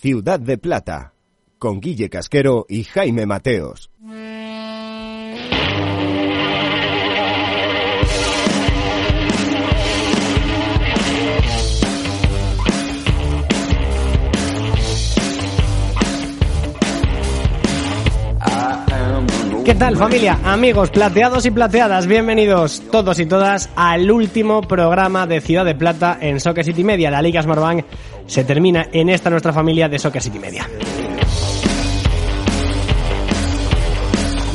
Ciudad de Plata, con Guille Casquero y Jaime Mateos. ¿Qué tal familia, amigos plateados y plateadas? Bienvenidos todos y todas al último programa de Ciudad de Plata en Soccer City Media. La Liga Smartbank se termina en esta nuestra familia de Soccer City Media.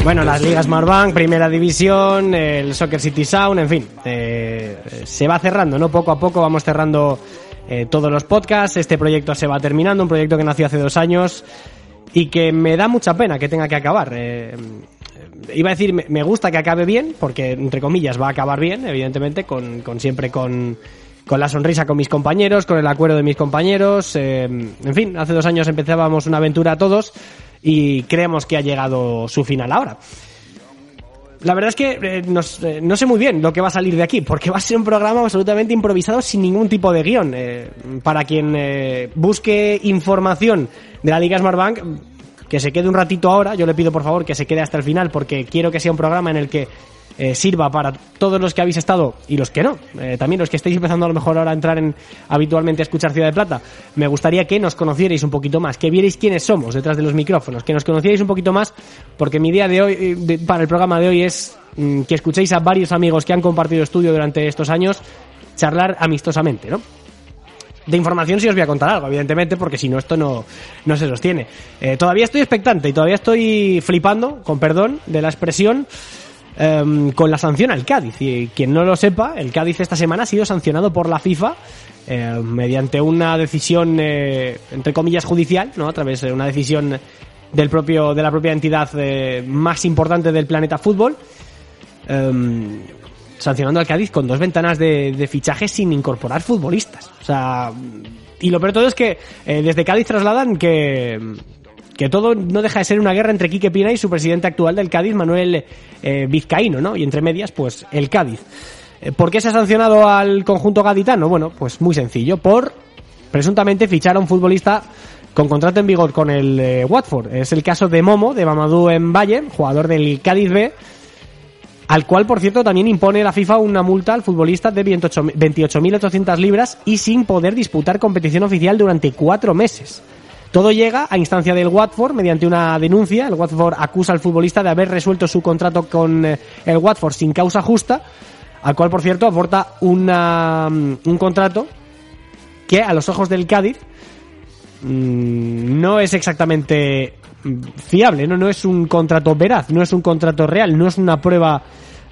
Bueno, las ligas Smartbank, Primera División, el Soccer City Sound, en fin, eh, se va cerrando, ¿no? Poco a poco vamos cerrando eh, todos los podcasts. Este proyecto se va terminando, un proyecto que nació hace dos años y que me da mucha pena que tenga que acabar. Eh, iba a decir, me, gusta que acabe bien, porque entre comillas va a acabar bien, evidentemente, con, con siempre con, con la sonrisa con mis compañeros, con el acuerdo de mis compañeros. eh, en fin, hace dos años empezábamos una aventura todos y creemos que ha llegado su final ahora. La verdad es que eh, eh, no sé muy bien lo que va a salir de aquí, porque va a ser un programa absolutamente improvisado sin ningún tipo de guion. Para quien busque información de la Liga Smartbank, que se quede un ratito ahora, yo le pido por favor que se quede hasta el final, porque quiero que sea un programa en el que eh, sirva para todos los que habéis estado y los que no. Eh, también los que estáis empezando a lo mejor ahora a entrar en habitualmente a escuchar Ciudad de Plata. Me gustaría que nos conocierais un poquito más, que vierais quiénes somos detrás de los micrófonos, que nos conocierais un poquito más, porque mi idea de hoy, eh, para el programa de hoy es mm, que escuchéis a varios amigos que han compartido estudio durante estos años charlar amistosamente, ¿no? De información sí os voy a contar algo, evidentemente, porque si no esto no, no se sostiene. Eh, todavía estoy expectante y todavía estoy flipando, con perdón de la expresión, em, con la sanción al Cádiz. Y quien no lo sepa, el Cádiz esta semana ha sido sancionado por la FIFA eh, mediante una decisión, eh, entre comillas, judicial, ¿no? A través de una decisión del propio, de la propia entidad eh, más importante del planeta fútbol. em, sancionando al Cádiz con dos ventanas de, de fichaje sin incorporar futbolistas. O sea, y lo peor de todo es que eh, desde Cádiz trasladan que, que todo no deja de ser una guerra entre Quique Pina y su presidente actual del Cádiz, Manuel eh, Vizcaíno, ¿no? Y entre medias, pues el Cádiz. Eh, ¿Por qué se ha sancionado al conjunto gaditano? Bueno, pues muy sencillo, por presuntamente fichar a un futbolista con contrato en vigor con el Watford. Es el caso de Momo, de Mamadou en Valle, jugador del Cádiz B, al cual, por cierto, también impone la FIFA una multa al futbolista de 28 28.800 libras y sin poder disputar competición oficial durante cuatro meses. Todo llega a instancia del Watford mediante una denuncia. El Watford acusa al futbolista de haber resuelto su contrato con eh, el Watford sin causa justa, al cual, por cierto, aporta mm, un contrato que a los ojos del Cádiz mm, no es exactamente fiable, ¿no? no es un contrato veraz, no es un contrato real, no es una prueba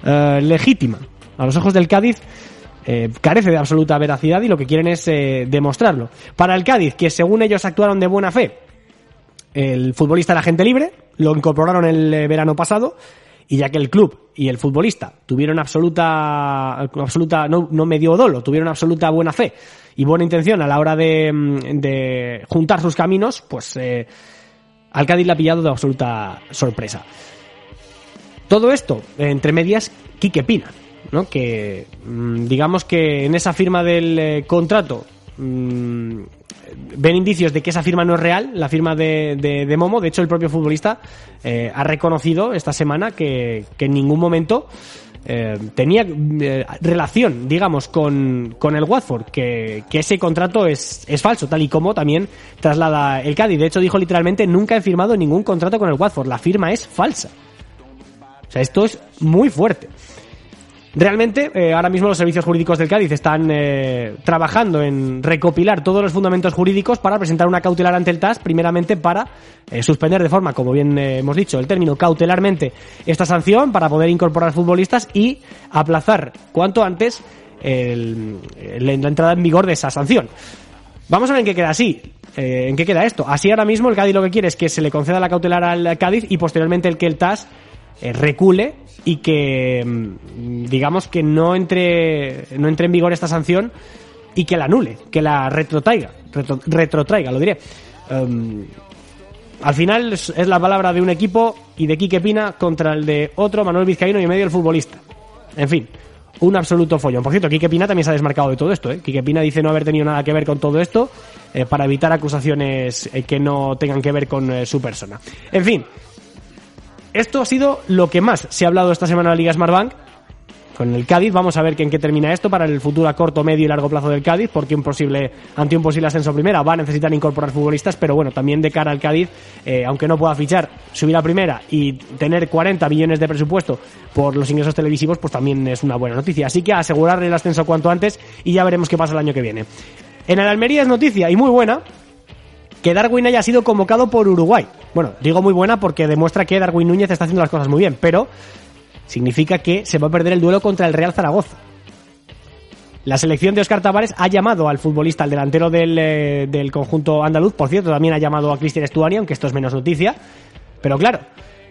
eh, legítima. A los ojos del Cádiz eh, carece de absoluta veracidad y lo que quieren es eh, demostrarlo. Para el Cádiz, que según ellos actuaron de buena fe, el futbolista era agente libre, lo incorporaron el eh, verano pasado, y ya que el club y el futbolista tuvieron absoluta, absoluta no, no medio dolo, tuvieron absoluta buena fe y buena intención a la hora de, mm, de juntar sus caminos, pues eh, al le ha pillado de absoluta sorpresa. Todo esto, entre medias, Quique Pina, ¿no? Que mm, digamos que en esa firma del eh, contrato mm, ven indicios de que esa firma no es real, la firma de, Momo. De hecho, el propio futbolista eh, ha reconocido esta semana que en ningún momento eh, tenía eh, relación, digamos, con, con el Watford, que, que ese contrato es, es falso, tal y como también traslada el Cádiz. De hecho, dijo literalmente, nunca he firmado ningún contrato con el Watford, la firma es falsa. O sea, esto es muy fuerte. Realmente, eh, ahora mismo los servicios jurídicos del Cádiz están eh, trabajando en recopilar todos los fundamentos jurídicos para presentar una cautelar ante el TAS, primeramente para eh, suspender de forma, como bien eh, hemos dicho, el término cautelarmente esta sanción para poder incorporar futbolistas y aplazar cuanto antes el- el- la entrada en vigor de esa sanción. Vamos a ver en qué queda así. Eh, ¿En qué queda esto? Así ahora mismo el Cádiz lo que quiere es que se le conceda la cautelar al Cádiz y posteriormente el que el TAS recule y que mm, digamos que no entre no entre en vigor esta sanción y que la anule, que la retrotraiga, retro- retrotraiga, lo diré. Em, al final es, la palabra de un equipo y de Quique Pina contra el de otro, Manuel Vizcaíno y medio el futbolista. En fin, un absoluto follón. Por cierto, Quique Pina también se ha desmarcado de todo esto. ¿eh? Quique Pina dice no haber tenido nada que ver con todo esto eh, para evitar acusaciones eh, que no tengan que ver con eh, su persona. En fin, esto ha sido lo que más se ha hablado esta semana en la Liga Smartbank con el Cádiz. Vamos a ver en qué termina esto para el futuro a corto, medio y largo plazo del Cádiz, porque un posible, ante un posible ascenso primera va a necesitar incorporar futbolistas, pero bueno, también de cara al Cádiz, eh, aunque no pueda fichar, subir a primera y tener 40 millones de presupuesto por los ingresos televisivos, pues también es una buena noticia. Así que asegurarle el ascenso cuanto antes y ya veremos qué pasa el año que viene. En el Almería es noticia y muy buena que Darwin haya sido convocado por Uruguay. Bueno, digo muy buena porque demuestra que Darwin Núñez está haciendo las cosas muy bien, pero significa que se va a perder el duelo contra el Real Zaragoza. La selección de Oscar Tavares ha llamado al futbolista, al delantero del, eh, del conjunto andaluz, por cierto, también ha llamado a Cristian Estuani, aunque esto es menos noticia. Pero claro,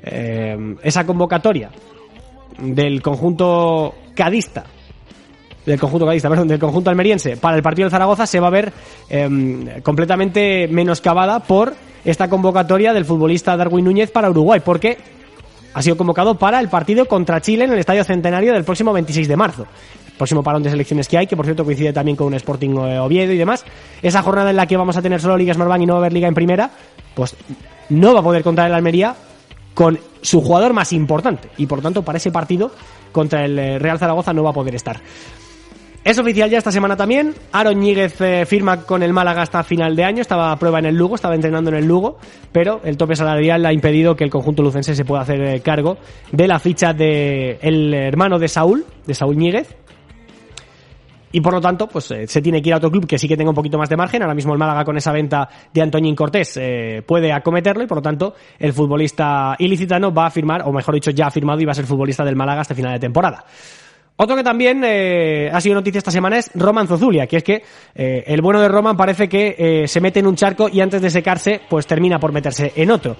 eh, esa convocatoria del conjunto cadista, del conjunto cadista, perdón, del conjunto almeriense para el partido del Zaragoza se va a ver eh, completamente menoscabada por esta convocatoria del futbolista Darwin Núñez para Uruguay, porque ha sido convocado para el partido contra Chile en el Estadio Centenario del próximo 26 de marzo. Próximo parón de selecciones que hay, que por cierto coincide también con un Sporting eh, Oviedo y demás. Esa jornada en la que vamos a tener solo Liga Smartbank y no va a haber Liga en primera, pues no va a poder contar el Almería con su jugador más importante. Y por tanto, para ese partido contra el eh, Real Zaragoza no va a poder estar. Es oficial ya esta semana también. Aaron Ñíguez eh, firma con el Málaga hasta final de año. Estaba a prueba en el Lugo, estaba entrenando en el Lugo, pero el tope salarial ha impedido que el conjunto lucense se pueda hacer eh, cargo de la ficha de el hermano de Saúl, de Saúl Ñíguez. Y por lo tanto, pues eh, se tiene que ir a otro club que sí que tenga un poquito más de margen. Ahora mismo el Málaga con esa venta de Antoñín Cortés puede acometerlo y por lo tanto el futbolista ilicitano va a firmar, o mejor dicho, ya ha firmado y va a ser futbolista del Málaga hasta final de temporada. Otro que también eh, ha sido noticia esta semana es Roman Zozulia, que es que eh, el bueno de Roman parece que eh, se mete en un charco y antes de secarse, pues termina por meterse en otro.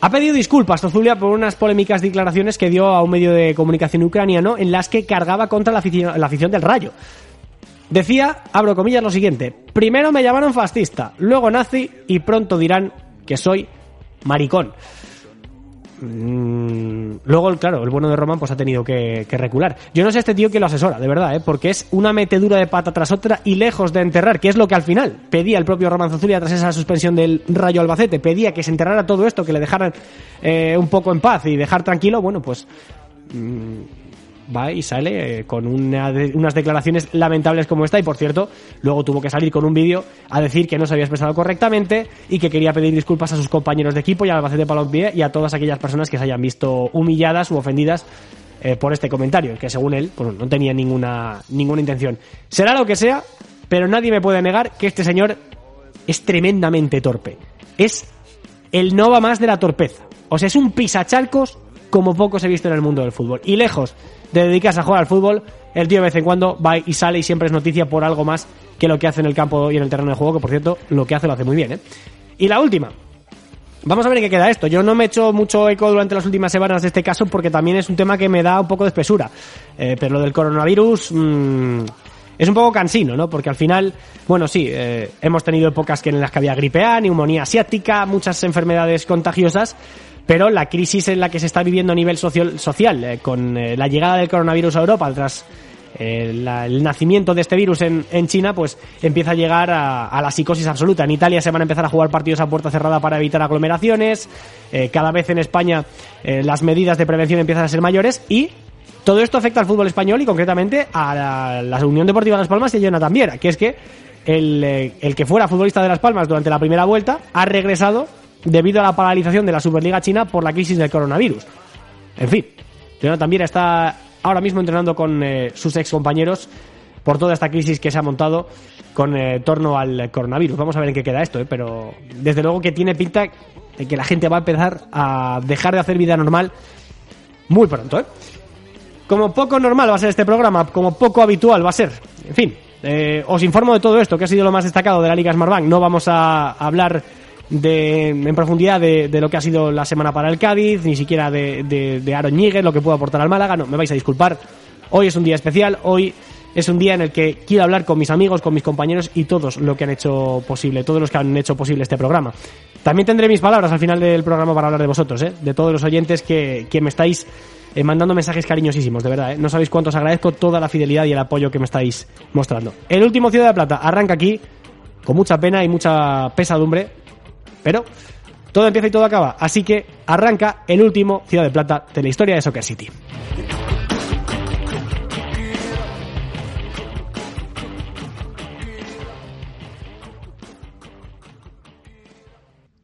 Ha pedido disculpas Zozulia por unas polémicas declaraciones que dio a un medio de comunicación ucraniano en las que cargaba contra la afición, la afición del Rayo. Decía, abro comillas, lo siguiente: primero me llamaron fascista, luego nazi y pronto dirán que soy maricón. Mm, luego, claro, el bueno de Roman pues ha tenido que, que recular. Yo no sé este tío que lo asesora, de verdad, ¿eh? porque es una metedura de pata tras otra y lejos de enterrar, que es lo que al final pedía el propio Roman Zozulia tras esa suspensión del Rayo Albacete. Pedía que se enterrara todo esto, que le dejaran eh, un poco en paz y dejar tranquilo. Bueno, pues mm, va y sale eh, con una unas declaraciones lamentables como esta y por cierto luego tuvo que salir con un vídeo a decir que no se había expresado correctamente y que quería pedir disculpas a sus compañeros de equipo y al Albacete Balompié y a todas aquellas personas que se hayan visto humilladas u ofendidas eh, por este comentario que según él pues, no tenía ninguna ninguna intención será lo que sea pero nadie me puede negar que este señor es tremendamente torpe es el no va más de la torpeza. O sea, es un pisachalcos como pocos he visto en el mundo del fútbol. Y lejos de dedicarse a jugar al fútbol, el tío de vez en cuando va y sale y siempre es noticia por algo más que lo que hace en el campo y en el terreno de juego, que por cierto, lo que hace lo hace muy bien, ¿eh? Y la última. Vamos a ver en qué queda esto. Yo no me he hecho mucho eco durante las últimas semanas de este caso porque también es un tema que me da un poco de espesura. Eh, pero lo del coronavirus... mm, es un poco cansino, ¿no? Porque al final, bueno, sí, eh, hemos tenido épocas que en las que había gripe A, neumonía asiática, muchas enfermedades contagiosas, pero la crisis en la que se está viviendo a nivel social, social eh, con eh, la llegada del coronavirus a Europa tras eh, el nacimiento de este virus en, en China, pues empieza a llegar a, la psicosis absoluta. En Italia se van a empezar a jugar partidos a puerta cerrada para evitar aglomeraciones, cada vez en España las medidas de prevención empiezan a ser mayores y todo esto afecta al fútbol español y concretamente a la, Unión Deportiva de Las Palmas y a Jonathan Viera, que es que el que fuera futbolista de Las Palmas durante la primera vuelta ha regresado debido a la paralización de la Superliga China por la crisis del coronavirus. En fin, Jonathan Viera está ahora mismo entrenando con eh, sus ex compañeros por toda esta crisis que se ha montado con eh, torno al coronavirus. Vamos a ver en qué queda esto, eh, pero desde luego que tiene pinta de que la gente va a empezar a dejar de hacer vida normal muy pronto, ¿eh? Como poco normal va a ser este programa, como poco habitual va a ser. En fin, eh, os informo de todo esto, que ha sido lo más destacado de la Liga Smartbank. No vamos a hablar de, en profundidad de, de lo que ha sido la semana para el Cádiz, ni siquiera de, de, Aaron lo que puede aportar al Málaga. No, me vais a disculpar. Hoy es un día especial, hoy es un día en el que quiero hablar con mis amigos, con mis compañeros y todos lo que han hecho posible, todos los que han hecho posible este programa. También tendré mis palabras al final del programa para hablar de vosotros, ¿eh? de todos los oyentes que, que me estáis eh, mandando mensajes cariñosísimos, de verdad. ¿eh? No sabéis cuánto os agradezco toda la fidelidad y el apoyo que me estáis mostrando. El último Ciudad de Plata arranca aquí con mucha pena y mucha pesadumbre, pero todo empieza y todo acaba. Así que arranca el último Ciudad de Plata de la historia de Soccer City.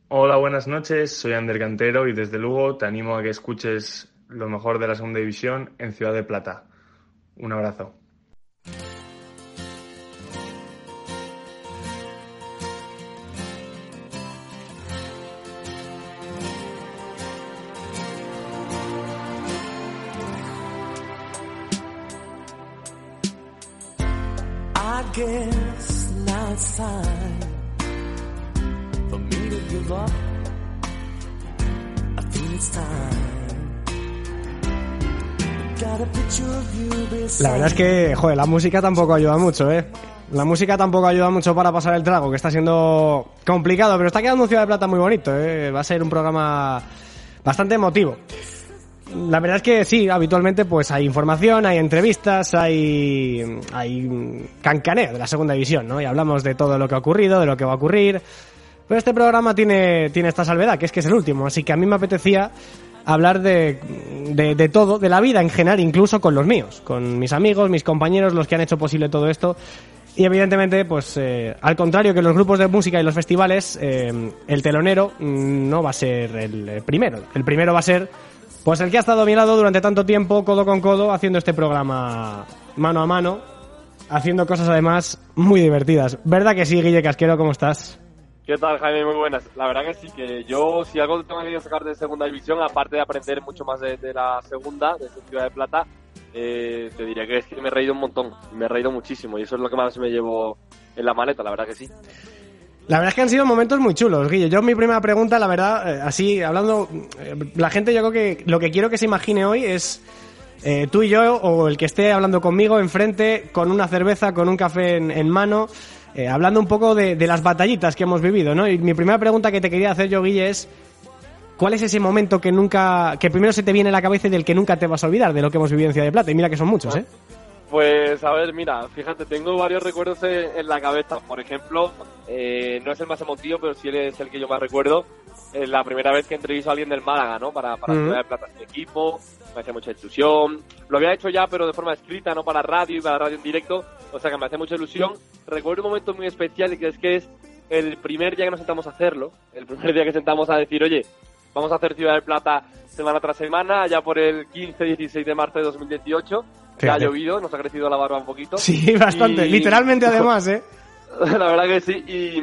Hola, buenas noches. Soy Ander Cantero y desde luego te animo a que escuches lo mejor de la segunda división en Ciudad de Plata. Un abrazo. La verdad es que, joder, la música tampoco ayuda mucho, ¿eh? La música tampoco ayuda mucho para pasar el trago, que está siendo complicado, pero está quedando un Ciudad de Plata muy bonito, ¿eh? Va a ser un programa bastante emotivo. La verdad es que sí, habitualmente pues hay información, hay entrevistas, hay, hay cancaneo de la segunda división, ¿no? Y hablamos de todo lo que ha ocurrido, de lo que va a ocurrir. Pero este programa tiene, tiene esta salvedad, que es que es el último, así que a mí me apetecía hablar de, de, todo, de la vida en general, incluso con los míos, con mis amigos, mis compañeros, los que han hecho posible todo esto. Y evidentemente, pues eh, al contrario que los grupos de música y los festivales, eh, el telonero mm, no va a ser el primero. El primero va a ser, pues el que ha estado a mi lado durante tanto tiempo, codo con codo, haciendo este programa mano a mano, haciendo cosas además muy divertidas. ¿Verdad que sí, Guille Casquero? ¿Cómo estás? ¿Qué tal, Jaime? Muy buenas. La verdad que sí, que yo, si algo tengo que sacar de segunda división, aparte de aprender mucho más de, de la segunda, de Ciudad de Plata, eh, te diría que es que me he reído un montón, me he reído muchísimo y eso es lo que más me llevo en la maleta, la verdad que sí. La verdad es que han sido momentos muy chulos, Guille. Yo mi primera pregunta, la verdad, eh, así hablando, eh, la gente yo creo que lo que quiero que se imagine hoy es eh, tú y yo o el que esté hablando conmigo enfrente con una cerveza, con un café en, mano, hablando un poco de, de las batallitas que hemos vivido, ¿no? Y mi primera pregunta que te quería hacer yo, Guille, es ¿cuál es ese momento que nunca, que primero se te viene a la cabeza y del que nunca te vas a olvidar de lo que hemos vivido en Ciudad de Plata? Y mira que son muchos, ¿eh? Pues a ver, mira, fíjate, tengo varios recuerdos en, en la cabeza. Por ejemplo, eh, no es el más emotivo, pero sí es el que yo más recuerdo. Eh, la primera vez que entrevisto a alguien del Málaga, ¿no? Para, para. Ciudad de Plata, mi equipo, me hace mucha ilusión. Lo había hecho ya, pero de forma escrita, no para radio y para radio en directo. O sea que me hace mucha ilusión. Recuerdo un momento muy especial y que es que es el primer día que nos sentamos a hacerlo. El primer día que sentamos a decir, oye, vamos a hacer Ciudad de Plata semana tras semana, ya por el 15-16 de marzo de 2018. Que ha llovido, nos ha crecido la barba un poquito. Sí, bastante. Y- Literalmente además, ¿eh? La verdad que sí, y,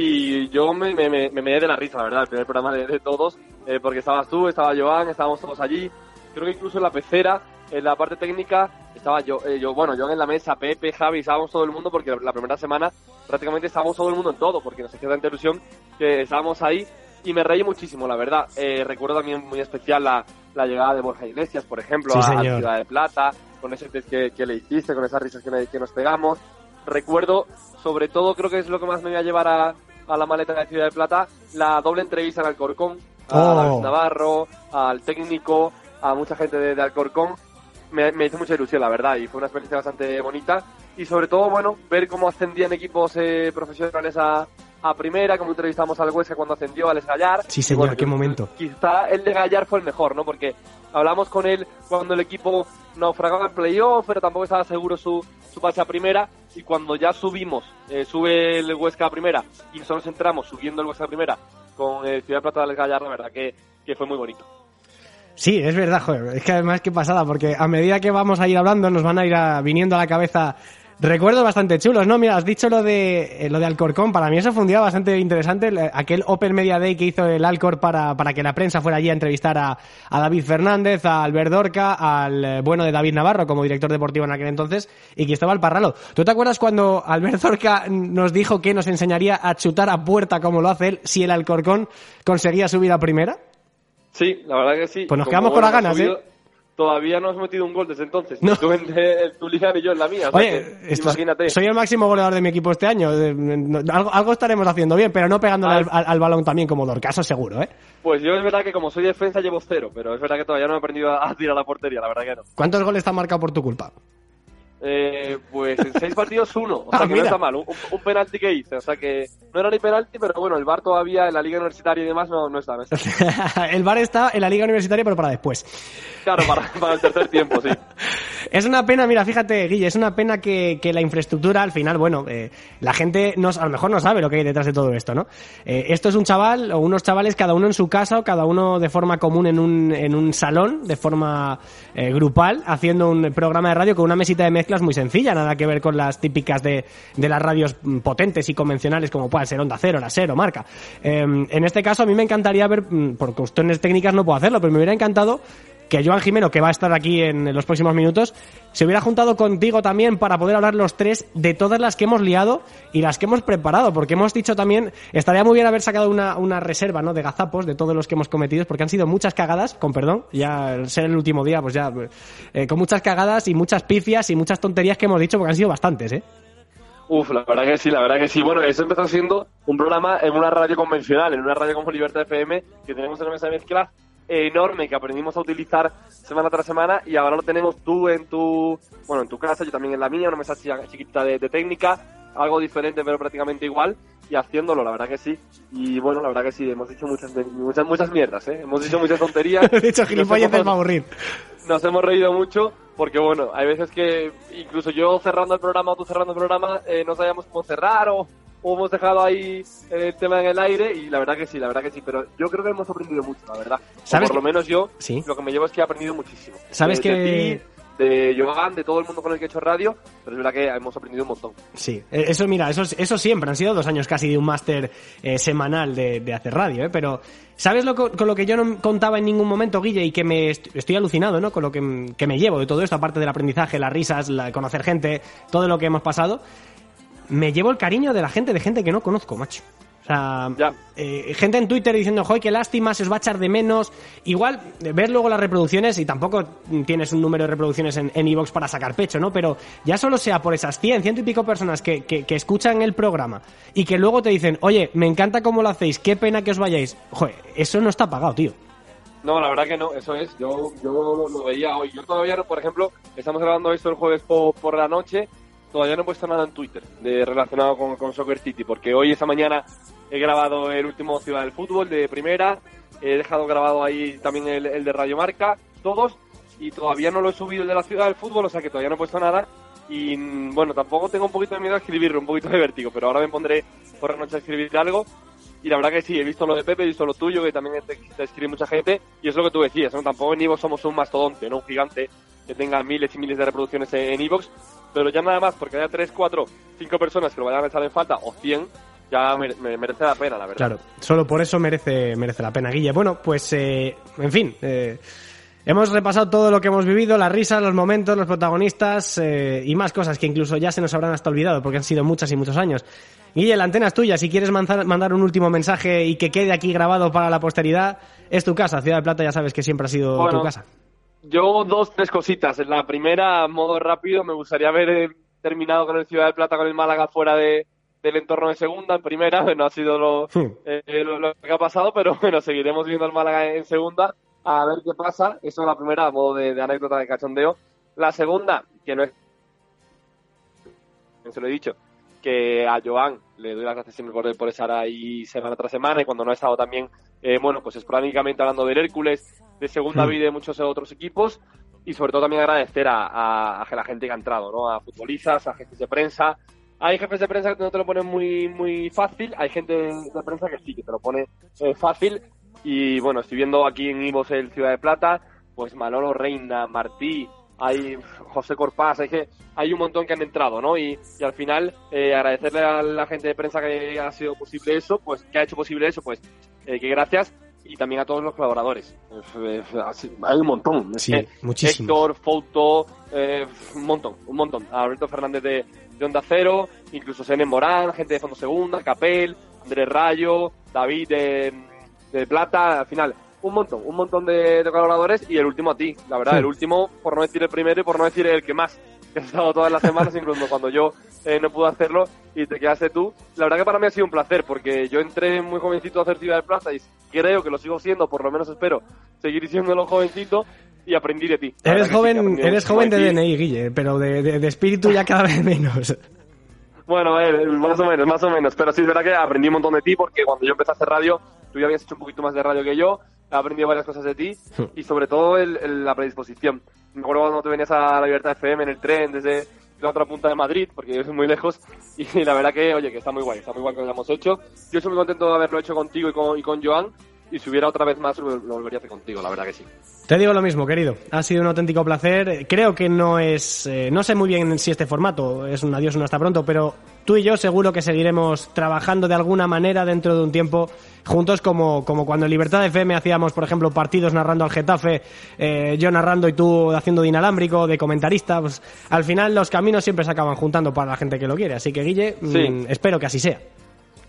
y yo me, me, me, me de la risa, la verdad, el primer programa de, de todos, eh, porque estabas tú, estaba Joan, estábamos todos allí, creo que incluso en la pecera, en la parte técnica, estaba yo, eh, yo bueno, Joan en la mesa, Pepe, Javi, estábamos todo el mundo, porque la primera semana prácticamente estábamos todo el mundo en todo, porque nos hacía tanta ilusión que estábamos ahí, y me reí muchísimo, la verdad. Eh, recuerdo también muy especial la, la llegada de Borja Iglesias, por ejemplo, Sí, a, a. Ciudad de Plata, con ese test que, que le hiciste, con esas risas que, que nos pegamos. Recuerdo, sobre todo, creo que es lo que más me voy a llevar a, a la maleta de Ciudad de Plata, la doble entrevista en Alcorcón, a Oh. Navarro, al técnico, a mucha gente de, de Alcorcón. Me, me hizo mucha ilusión, la verdad, y fue una experiencia bastante bonita. Y sobre todo, bueno, ver cómo ascendían equipos eh, profesionales a, a primera, como entrevistamos al Huesca cuando ascendió, al Gallar. Sí, señor, bueno, qué momento. Quizá el de Gallar fue el mejor, ¿no? Porque hablamos con él cuando el equipo naufragaba en playoff, pero tampoco estaba seguro su, su pase a primera. Y cuando ya subimos, eh, sube el Huesca a primera y nosotros entramos subiendo el Huesca a primera con eh, Ciudad Plata del Gallar, la verdad que, que fue muy bonito. Sí, es verdad, joder. Es que además qué pasada, porque a medida que vamos a ir hablando nos van a ir a- viniendo a la cabeza recuerdos bastante chulos, ¿no? Mira, has dicho lo de eh, lo de Alcorcón, para mí eso fue un día bastante interesante, el- aquel Open Media Day que hizo el Alcor para, para que la prensa fuera allí a entrevistar a, a David Fernández, a Albert Dorca, al eh, bueno de David Navarro como director deportivo en aquel entonces y Cristóbal Parralo. ¿Tú te acuerdas cuando Albert Dorca nos dijo que nos enseñaría a chutar a puerta como lo hace él si el Alcorcón conseguía subir a primera? Sí, la verdad que sí. Pues nos Como, quedamos con las ganas, subido- ¿eh? Todavía no has metido un gol desde entonces. No. Tú en en tu liga y yo en la mía. o sea Oye, que, imagínate. soy el máximo goleador de mi equipo este año. Algo, algo estaremos haciendo bien, pero no pegándole al, al- al balón también como Dorcaso, seguro, ¿eh? Pues yo es verdad que como soy defensa llevo cero, pero es verdad que todavía no he aprendido a, a tirar a la portería, la verdad que no. ¿Cuántos goles te han marcado por tu culpa? Eh, pues en seis partidos uno, o sea Ah, que mira. no está mal, un, un penalti que hice, o sea que no era ni penalti, pero bueno, el VAR todavía en la liga universitaria y demás no, no está, no está. el bar está en la liga universitaria, pero para después. Claro, para, para el tercer tiempo, sí. Es una pena, mira, fíjate, Guille, es una pena que, que la infraestructura, al final, bueno, eh, la gente no, a lo mejor no sabe lo que hay detrás de todo esto, ¿no? Eh, esto es un chaval o unos chavales, cada uno en su casa o cada uno de forma común en un, en un salón, de forma eh, grupal, haciendo un programa de radio con una mesita de mezclas muy sencilla, nada que ver con las típicas de, de las radios mm, potentes y convencionales como pueden ser Onda Cero, La Cero, Marca. Eh, en este caso, a mí me encantaría ver, mm, por cuestiones técnicas no puedo hacerlo, pero me hubiera encantado que Joan Jimeno, que va a estar aquí en los próximos minutos, se hubiera juntado contigo también para poder hablar los tres de todas las que hemos liado y las que hemos preparado, porque hemos dicho también, estaría muy bien haber sacado una, una reserva ¿no? de gazapos de todos los que hemos cometido, porque han sido muchas cagadas, con perdón, ya al ser el último día, pues ya, eh, con muchas cagadas y muchas pifias y muchas tonterías que hemos dicho, porque han sido bastantes, ¿eh? Uf, la verdad que sí, la verdad que sí. Bueno, eso empezó siendo un programa en una radio convencional, en una radio como Libertad FM, que tenemos una mesa de mezclas enorme que aprendimos a utilizar semana tras semana y ahora lo tenemos tú en tu, bueno, en tu casa, yo también en la mía, una mesa chi- chiquitita de, de técnica, algo diferente pero prácticamente igual y haciéndolo, la verdad que sí. Y bueno, la verdad que sí, hemos dicho muchas muchas muchas mierdas, ¿eh? Hemos dicho muchas tonterías. de hecho, aburrir. nos hemos reído mucho porque bueno, hay veces que incluso yo cerrando el programa o tú cerrando el programa eh, no sabíamos cómo cerrar o hemos dejado ahí el tema en el aire y la verdad que sí, la verdad que sí, pero yo creo que hemos aprendido mucho, la verdad. O ¿Sabes por lo que- menos yo Sí. lo que me llevo es que he aprendido muchísimo. ¿Sabes de, que- de ti, de Joan, de todo el mundo con el que he hecho radio, pero es verdad que hemos aprendido un montón. Sí, eh, eso mira, eso, eso siempre, han sido dos años casi de un máster eh, semanal de, de hacer radio, ¿eh? pero ¿sabes lo co- con lo que yo no contaba en ningún momento, Guille, y que me est- estoy alucinado, ¿no? Con lo que, que me llevo de todo esto, aparte del aprendizaje, las risas, la, conocer gente, todo lo que hemos pasado, me llevo el cariño de la gente, de gente que no conozco, macho. O sea, Ya. eh, gente en Twitter diciendo, joder, qué lástima, se os va a echar de menos. Igual, eh, ves luego las reproducciones y tampoco tienes un número de reproducciones en en iVoox para sacar pecho, ¿no? Pero ya solo sea por esas 100, ciento y pico personas que, que, que escuchan el programa y que luego te dicen, oye, me encanta cómo lo hacéis, qué pena que os vayáis. Joder, eso no está pagado, tío. No, la verdad que no, eso es. Yo, yo lo, lo veía hoy. Yo todavía, por ejemplo, estamos grabando esto el jueves po- por, la noche. Todavía no he puesto nada en Twitter de relacionado con, con Soccer City, porque hoy, esta mañana, he grabado el último Ciudad del Fútbol de primera. He dejado grabado ahí también el, el de Radio Marca, todos. Y todavía no lo he subido el de la Ciudad del Fútbol, o sea que todavía no he puesto nada. Y mm, bueno, tampoco tengo un poquito de miedo a escribirlo, un poquito de vértigo, pero ahora me pondré por la noche a escribir algo. Y la verdad que sí, he visto lo de Pepe, he visto lo tuyo, que también te, te escribe mucha gente. Y es lo que tú decías, ¿no? Tampoco en Evox somos un mastodonte, ¿no? Un gigante que tenga miles y miles de reproducciones en Evox. Pero ya nada más, porque haya 3, 4, 5 personas que lo vayan a echar en falta, o 100, ya me, me merece la pena, la verdad. Claro, solo por eso merece, merece la pena, Guille. Bueno, pues, eh, en fin, eh, hemos repasado todo lo que hemos vivido, las risas, los momentos, los protagonistas eh, y más cosas que incluso ya se nos habrán hasta olvidado porque han sido muchas y muchos años. Guille, la antena es tuya. Si quieres mandar, mandar un último mensaje y que quede aquí grabado para la posteridad, es tu casa. Ciudad de Plata ya sabes que siempre ha sido Bueno, tu casa. Yo dos, tres cositas. La primera, modo rápido, me gustaría haber eh, terminado con el Ciudad de Plata, con el Málaga fuera de, del entorno de segunda. En primera, no ha sido lo, Hmm. eh, lo, lo que ha pasado, pero bueno, seguiremos viendo al Málaga en segunda a ver qué pasa. Eso es la primera, a modo de, de anécdota de cachondeo. La segunda, que no es... Se lo he dicho, que a Joan le doy las gracias siempre por, por estar ahí semana tras semana y cuando no ha estado también, eh, bueno, pues esporádicamente hablando del Hércules, de Segunda Hmm. Y de muchos otros equipos y sobre todo también agradecer a, a- a la gente que ha entrado, ¿no? A futbolistas, a jefes de prensa. Hay jefes de prensa que no te lo ponen muy, muy fácil, hay gente de prensa que sí, que te lo pone eh, fácil. Y bueno, estoy viendo aquí en Ivos el Ciudad de Plata, pues Manolo Reina, Martí, hay José Corpás, hay que hay un montón que han entrado, ¿no? Y, y al final eh, agradecerle a la gente de prensa que ha sido posible eso, pues que ha hecho posible eso, pues eh, que gracias y también a todos los colaboradores. Eh, eh, Hay un montón. Es Sí, que muchísimos. Héctor, Foto, eh, un montón, un montón. A Alberto Fernández de, de Onda Cero, incluso Sene Morán, gente de Fondo Segunda, Capel, Andrés Rayo, David de, de Plata, al final, un montón, un montón de, de colaboradores y el último a ti, la verdad, Sí. el último, por no decir el primero y por no decir el que más, que has estado todas las semanas, incluso cuando yo eh, no pude hacerlo y te quedaste tú. La verdad que para mí ha sido un placer, porque yo entré muy jovencito a hacer Ciudad de Plaza y creo que lo sigo siendo, por lo menos espero seguir siéndolo jovencito y aprendí de ti. Eres sí, joven, aprendí eres joven de ti. DNI, Guille, pero de, de- de espíritu ya cada vez menos. Bueno, eh, más o menos, más o menos. Pero sí es verdad que aprendí un montón de ti porque cuando yo empecé a hacer radio, tú ya habías hecho un poquito más de radio que yo, he aprendido varias cosas de ti y sobre todo el- el- la predisposición. Me acuerdo cuando te venías a la Libertad FM en el tren desde la otra punta de Madrid, porque yo soy muy lejos, y la verdad que, oye, que está muy guay, está muy guay que lo hayamos hecho. Yo estoy muy contento de haberlo hecho contigo y con, y con Joan, y si hubiera otra vez más, lo, volvería a hacer contigo, la verdad que sí. Te digo lo mismo, querido. Ha sido un auténtico placer. Creo que no es. eh, no sé muy bien si este formato es un adiós, un hasta pronto, pero tú y yo seguro que seguiremos trabajando de alguna manera dentro de un tiempo juntos, como, como cuando en Libertad FM hacíamos, por ejemplo, partidos narrando al Getafe, eh, yo narrando y tú haciendo de inalámbrico, de comentarista. Pues, al final los caminos siempre se acaban juntando para la gente que lo quiere. Así que, Guille, Sí. mm, espero que así sea.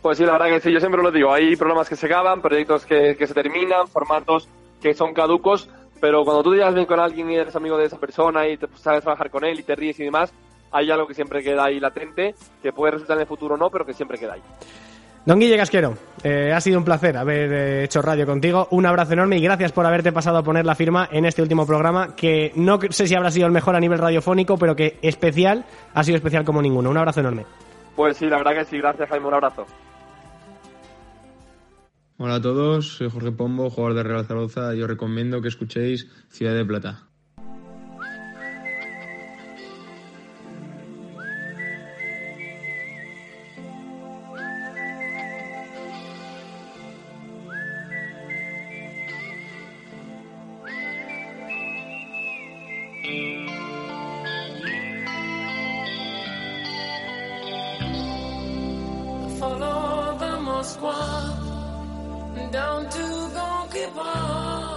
Pues sí, la verdad que sí, yo siempre lo digo, hay programas que se acaban, proyectos que, que se terminan, formatos que son caducos, pero cuando tú te llevas bien con alguien y eres amigo de esa persona y te pues, sabes trabajar con él y te ríes y demás, hay algo que siempre queda ahí latente, que puede resultar en el futuro o no, pero que siempre queda ahí. Don Guille Casquero, eh, ha sido un placer haber eh, hecho radio contigo. Un abrazo enorme y gracias por haberte pasado a poner la firma en este último programa, que no sé si habrá sido el mejor a nivel radiofónico, pero que especial ha sido especial como ninguno. Un abrazo enorme. Pues sí, la verdad que sí, gracias Jaime, un abrazo. Hola a todos, soy Jorge Pombo, jugador de Real Zaragoza y os recomiendo que escuchéis Ciudad de Plata.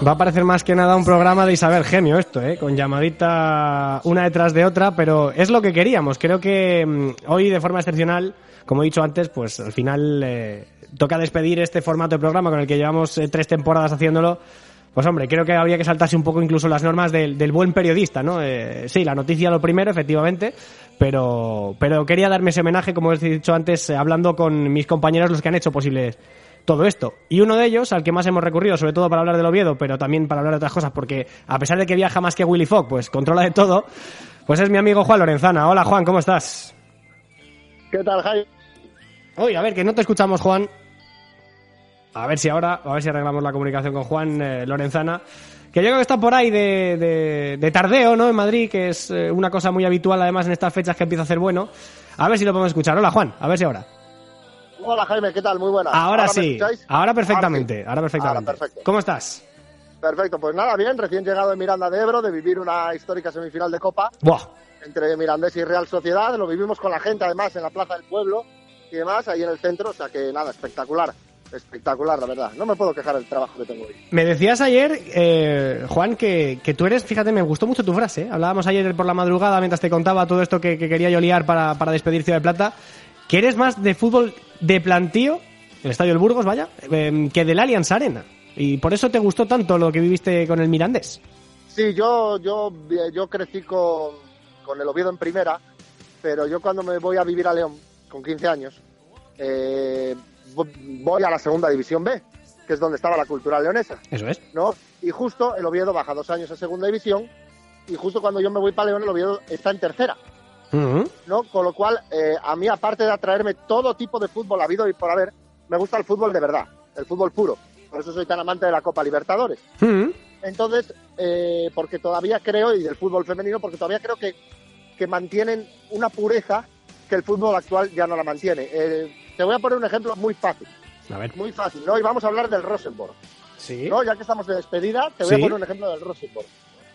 Va a parecer más que nada un programa de Isabel Gemio esto, ¿eh? con llamadita una detrás de otra, pero es lo que queríamos. Creo que mm, hoy de forma excepcional, como he dicho antes, pues al final eh, toca despedir este formato de programa con el que llevamos eh, tres temporadas haciéndolo. Pues hombre, creo que había que saltarse un poco incluso las normas del, buen periodista, ¿no? Eh, sí, la noticia lo primero, efectivamente, pero, pero quería darme ese homenaje, como he dicho antes, hablando con mis compañeros, los que han hecho posible todo esto. Y uno de ellos, al que más hemos recurrido, sobre todo para hablar del Oviedo, pero también para hablar de otras cosas, porque a pesar de que viaja más que Willy Fogg, pues controla de todo, pues es mi amigo Juan Lorenzana. Hola Juan, ¿cómo estás? ¿Qué tal, Jaime? Uy, a ver, que no te escuchamos, Juan. A ver si ahora, a ver si arreglamos la comunicación con Juan eh, Lorenzana. Que yo creo que está por ahí de, de- de tardeo, ¿no? En Madrid, que es eh, una cosa muy habitual además en estas fechas que empieza a hacer bueno. A ver si lo podemos escuchar. Hola Juan, a ver si ahora. Hola, Jaime, ¿qué tal? Muy buenas. Ahora, sí, ahora perfectamente, Ahora perfectamente. Perfecto. ¿Cómo estás? Perfecto, pues nada, bien, recién llegado de Miranda de Ebro, de vivir una histórica semifinal de Copa Buah, entre Mirandés y Real Sociedad. Lo vivimos con la gente, además, en la Plaza del Pueblo y demás, ahí en el centro. O sea que nada, espectacular. Espectacular, la verdad. No me puedo quejar del trabajo que tengo hoy. Me decías ayer, eh, Juan, que, que tú eres, fíjate, me gustó mucho tu frase. ¿eh? Hablábamos ayer por la madrugada mientras te contaba todo esto que, que quería yo liar para, para despedir Ciudad de Plata. Que eres más de fútbol de plantío, el Estadio del Burgos, vaya, eh, que del Allianz Arena. Y por eso te gustó tanto lo que viviste con el Mirandés. Sí, yo, yo, yo crecí con, con el Oviedo en primera, pero yo cuando me voy a vivir a León, con 15 años, eh, vo- voy a la segunda división B, que es donde estaba la cultural leonesa, Eso es. ¿no? Y justo el Oviedo baja dos años a segunda división, y justo cuando yo me voy para León, el Oviedo está en tercera, ¿no? Con lo cual, eh, a mí, aparte de atraerme todo tipo de fútbol habido y por haber, me gusta el fútbol de verdad, el fútbol puro. Por eso soy tan amante de la Copa Libertadores. Entonces, eh, porque todavía creo, y del fútbol femenino, porque todavía creo que, que mantienen una pureza que el fútbol actual ya no la mantiene. Eh, te voy a poner un ejemplo muy fácil, A ver. muy fácil, ¿no? Y vamos a hablar del Rosenborg, Sí. ¿no? Ya que estamos de despedida, te voy Sí. a poner un ejemplo del Rosenborg.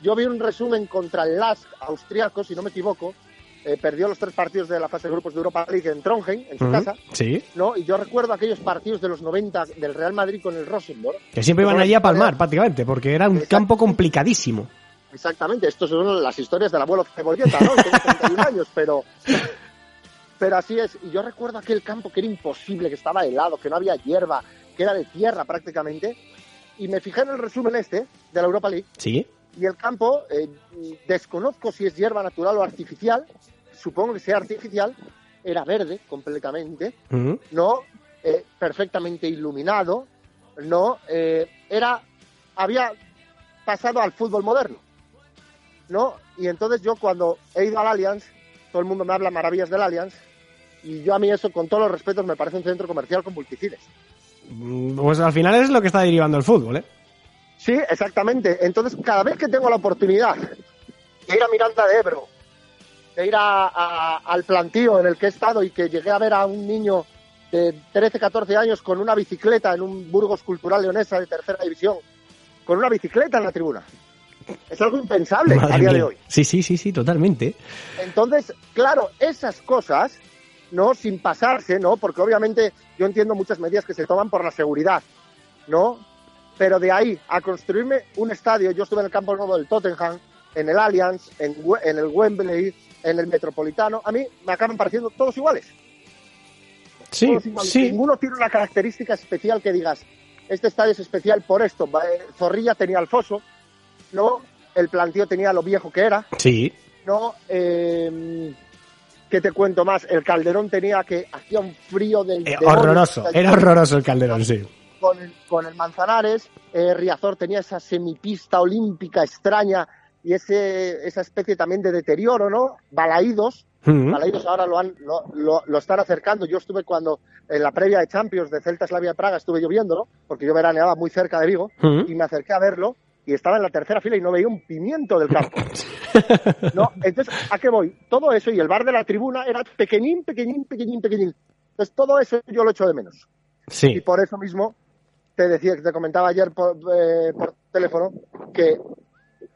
Yo vi un resumen contra el LASK austriaco, si no me equivoco, eh, perdió los tres partidos de la fase de grupos de Europa League en Trondheim, en su casa, Sí. ¿no? Y yo recuerdo aquellos partidos de los 90 del Real Madrid con el Rosenborg, Que siempre iban allí a palmar, prácticamente, porque era un Exacto. campo complicadísimo. Exactamente, estos son las historias del abuelo Cebolleta, ¿no? Tengo 31 años, pero, pero así es. Y yo recuerdo aquel campo que era imposible, que estaba helado, que no había hierba, que era de tierra prácticamente. y me fijé en el resumen este de la Europa League Sí. Y el campo, eh, desconozco si es hierba natural o artificial, supongo que sea artificial, era verde completamente, no Eh, perfectamente iluminado, no Eh, era había pasado al fútbol moderno, no y entonces yo cuando he ido al Allianz, todo el mundo me habla maravillas del Allianz y yo a mí eso con todos los respetos me parece un centro comercial con multicines. Mm, Pues al final es lo que está derivando el fútbol, ¿eh? Sí, exactamente. Entonces, cada vez que tengo la oportunidad de ir a Miranda de Ebro, de ir a- a- al plantío en el que he estado y que llegué a ver a un niño de 13, 14 años con una bicicleta en un Burgos Cultural Leonesa de tercera división, con una bicicleta en la tribuna. Es algo impensable Madre a día de hoy. Sí, sí, sí, sí, totalmente. Entonces, claro, esas cosas, ¿no? Sin pasarse, ¿no? Porque obviamente yo entiendo muchas medidas que se toman por la seguridad, ¿no? Pero de ahí a construirme un estadio, yo estuve en el campo nuevo del Tottenham, en el Allianz, en, en el Wembley, en el Metropolitano, a mí me acaban pareciendo todos iguales. Sí, Todos iguales. sí. Ninguno tiene una característica especial que digas, este estadio es especial por esto. Eh, Zorrilla tenía el foso, ¿no? El plantío tenía lo viejo que era, Sí. no eh, ¿qué te cuento más? El Calderón tenía que hacía un frío del Eh, horroroso, era horroroso el Calderón, sí. Con el, con el Manzanares eh, Riazor tenía esa semipista olímpica extraña y ese esa especie también de deterioro no Balaídos Ujú. Balaídos ahora lo han lo, lo- lo están acercando yo estuve cuando en la previa de Champions de Celta Slavia Praga estuve yo viéndolo porque yo veraneaba muy cerca de Vigo y me acerqué a verlo y estaba en la tercera fila y no veía un pimiento del campo. ¿No? Entonces, ¿a qué voy? Todo eso y el bar de la tribuna era pequeñín, pequeñín, pequeñín, pequeñín. Entonces, todo eso yo lo echo de menos. Y Sí. por eso mismo te decía, te comentaba ayer por, eh, por teléfono, que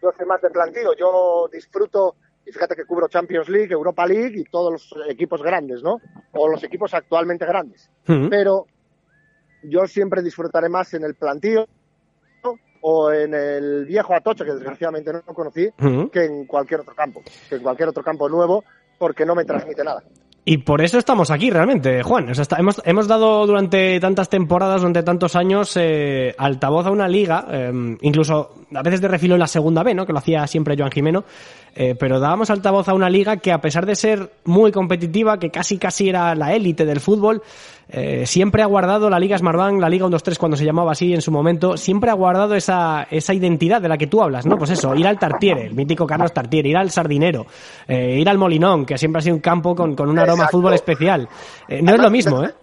yo soy más de plantío. Yo disfruto, y fíjate que cubro Champions League, Europa League y todos los equipos grandes, ¿no? O los equipos actualmente grandes pero yo siempre disfrutaré más en el plantío o en el viejo Atocha, que desgraciadamente no conocí, que en cualquier otro campo, que en cualquier otro campo nuevo, porque no me transmite nada. Y por eso estamos aquí realmente, Juan. Hemos, hemos dado durante tantas temporadas, durante tantos años, eh, altavoz a una liga, eh, incluso a veces de refilo en la segunda B, ¿no? Que lo hacía siempre Joan Jimeno. eh, pero dábamos altavoz a una liga que a pesar de ser muy competitiva, que casi casi era la élite del fútbol, eh, siempre ha guardado la Liga Smartbank, la Liga 1-2-3 cuando se llamaba así en su momento, siempre ha guardado esa, esa identidad de la que tú hablas, ¿no? Pues eso, ir al Tartiere, el mítico Carlos Tartiere, ir al Sardinero, eh, ir al Molinón, que siempre ha sido un campo con, con un aroma a fútbol especial. Eh, no es lo mismo, ¿eh?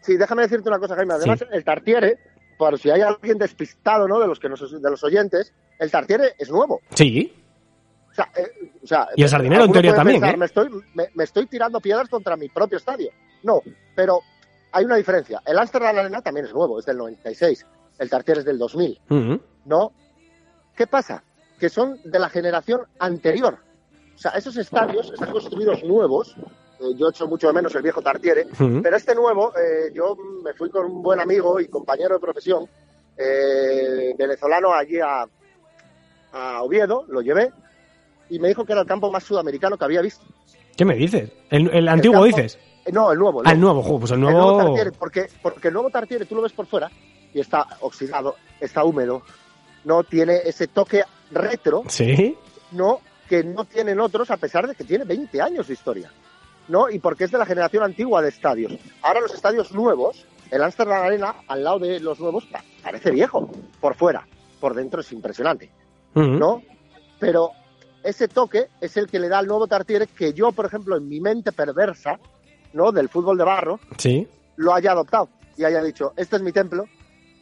Sí, déjame decirte una cosa, Jaime. Además, Sí. el Tartiere, por si hay alguien despistado, ¿no? De los que nos, de los oyentes, el Tartiere es nuevo. Sí. O sea, eh, o sea, Y el Sardinero, en teoría, también, pensar. Me estoy, me, me estoy tirando piedras contra mi propio estadio. No, pero hay una diferencia. El Amsterdam Arena también es nuevo, es del 96. El Tartiere es del 2000. Ujú. ¿no? ¿Qué pasa? Que son de la generación anterior. O sea, esos estadios están construidos nuevos. Eh, yo echo mucho de menos el viejo Tartiere, Ujú. pero este nuevo, eh, yo me fui con un buen amigo y compañero de profesión eh, venezolano allí a, a Oviedo, lo llevé y me dijo que era el campo más sudamericano que había visto. ¿Qué me dices? El, el antiguo campo- dices. Eh, no, el nuevo. el Ah, el nuevo. nuevo, juego, pues el El nuevo nuevo. Tartiere, porque, porque el nuevo Tartiere tú lo ves por fuera y está oxidado, está húmedo, no tiene ese toque retro Sí. no que no tienen otros a pesar de que tiene 20 años de historia. ¿No? Y porque es de la generación antigua de estadios. Ahora los estadios nuevos, el Amsterdam Arena, al lado de los nuevos, pa- parece viejo. Por fuera. Por dentro es impresionante. Pero ese toque es el que le da al nuevo Tartiere que yo, por ejemplo, en mi mente perversa, ¿no? Del fútbol de barro, Sí. lo haya adoptado y haya dicho, este es mi templo,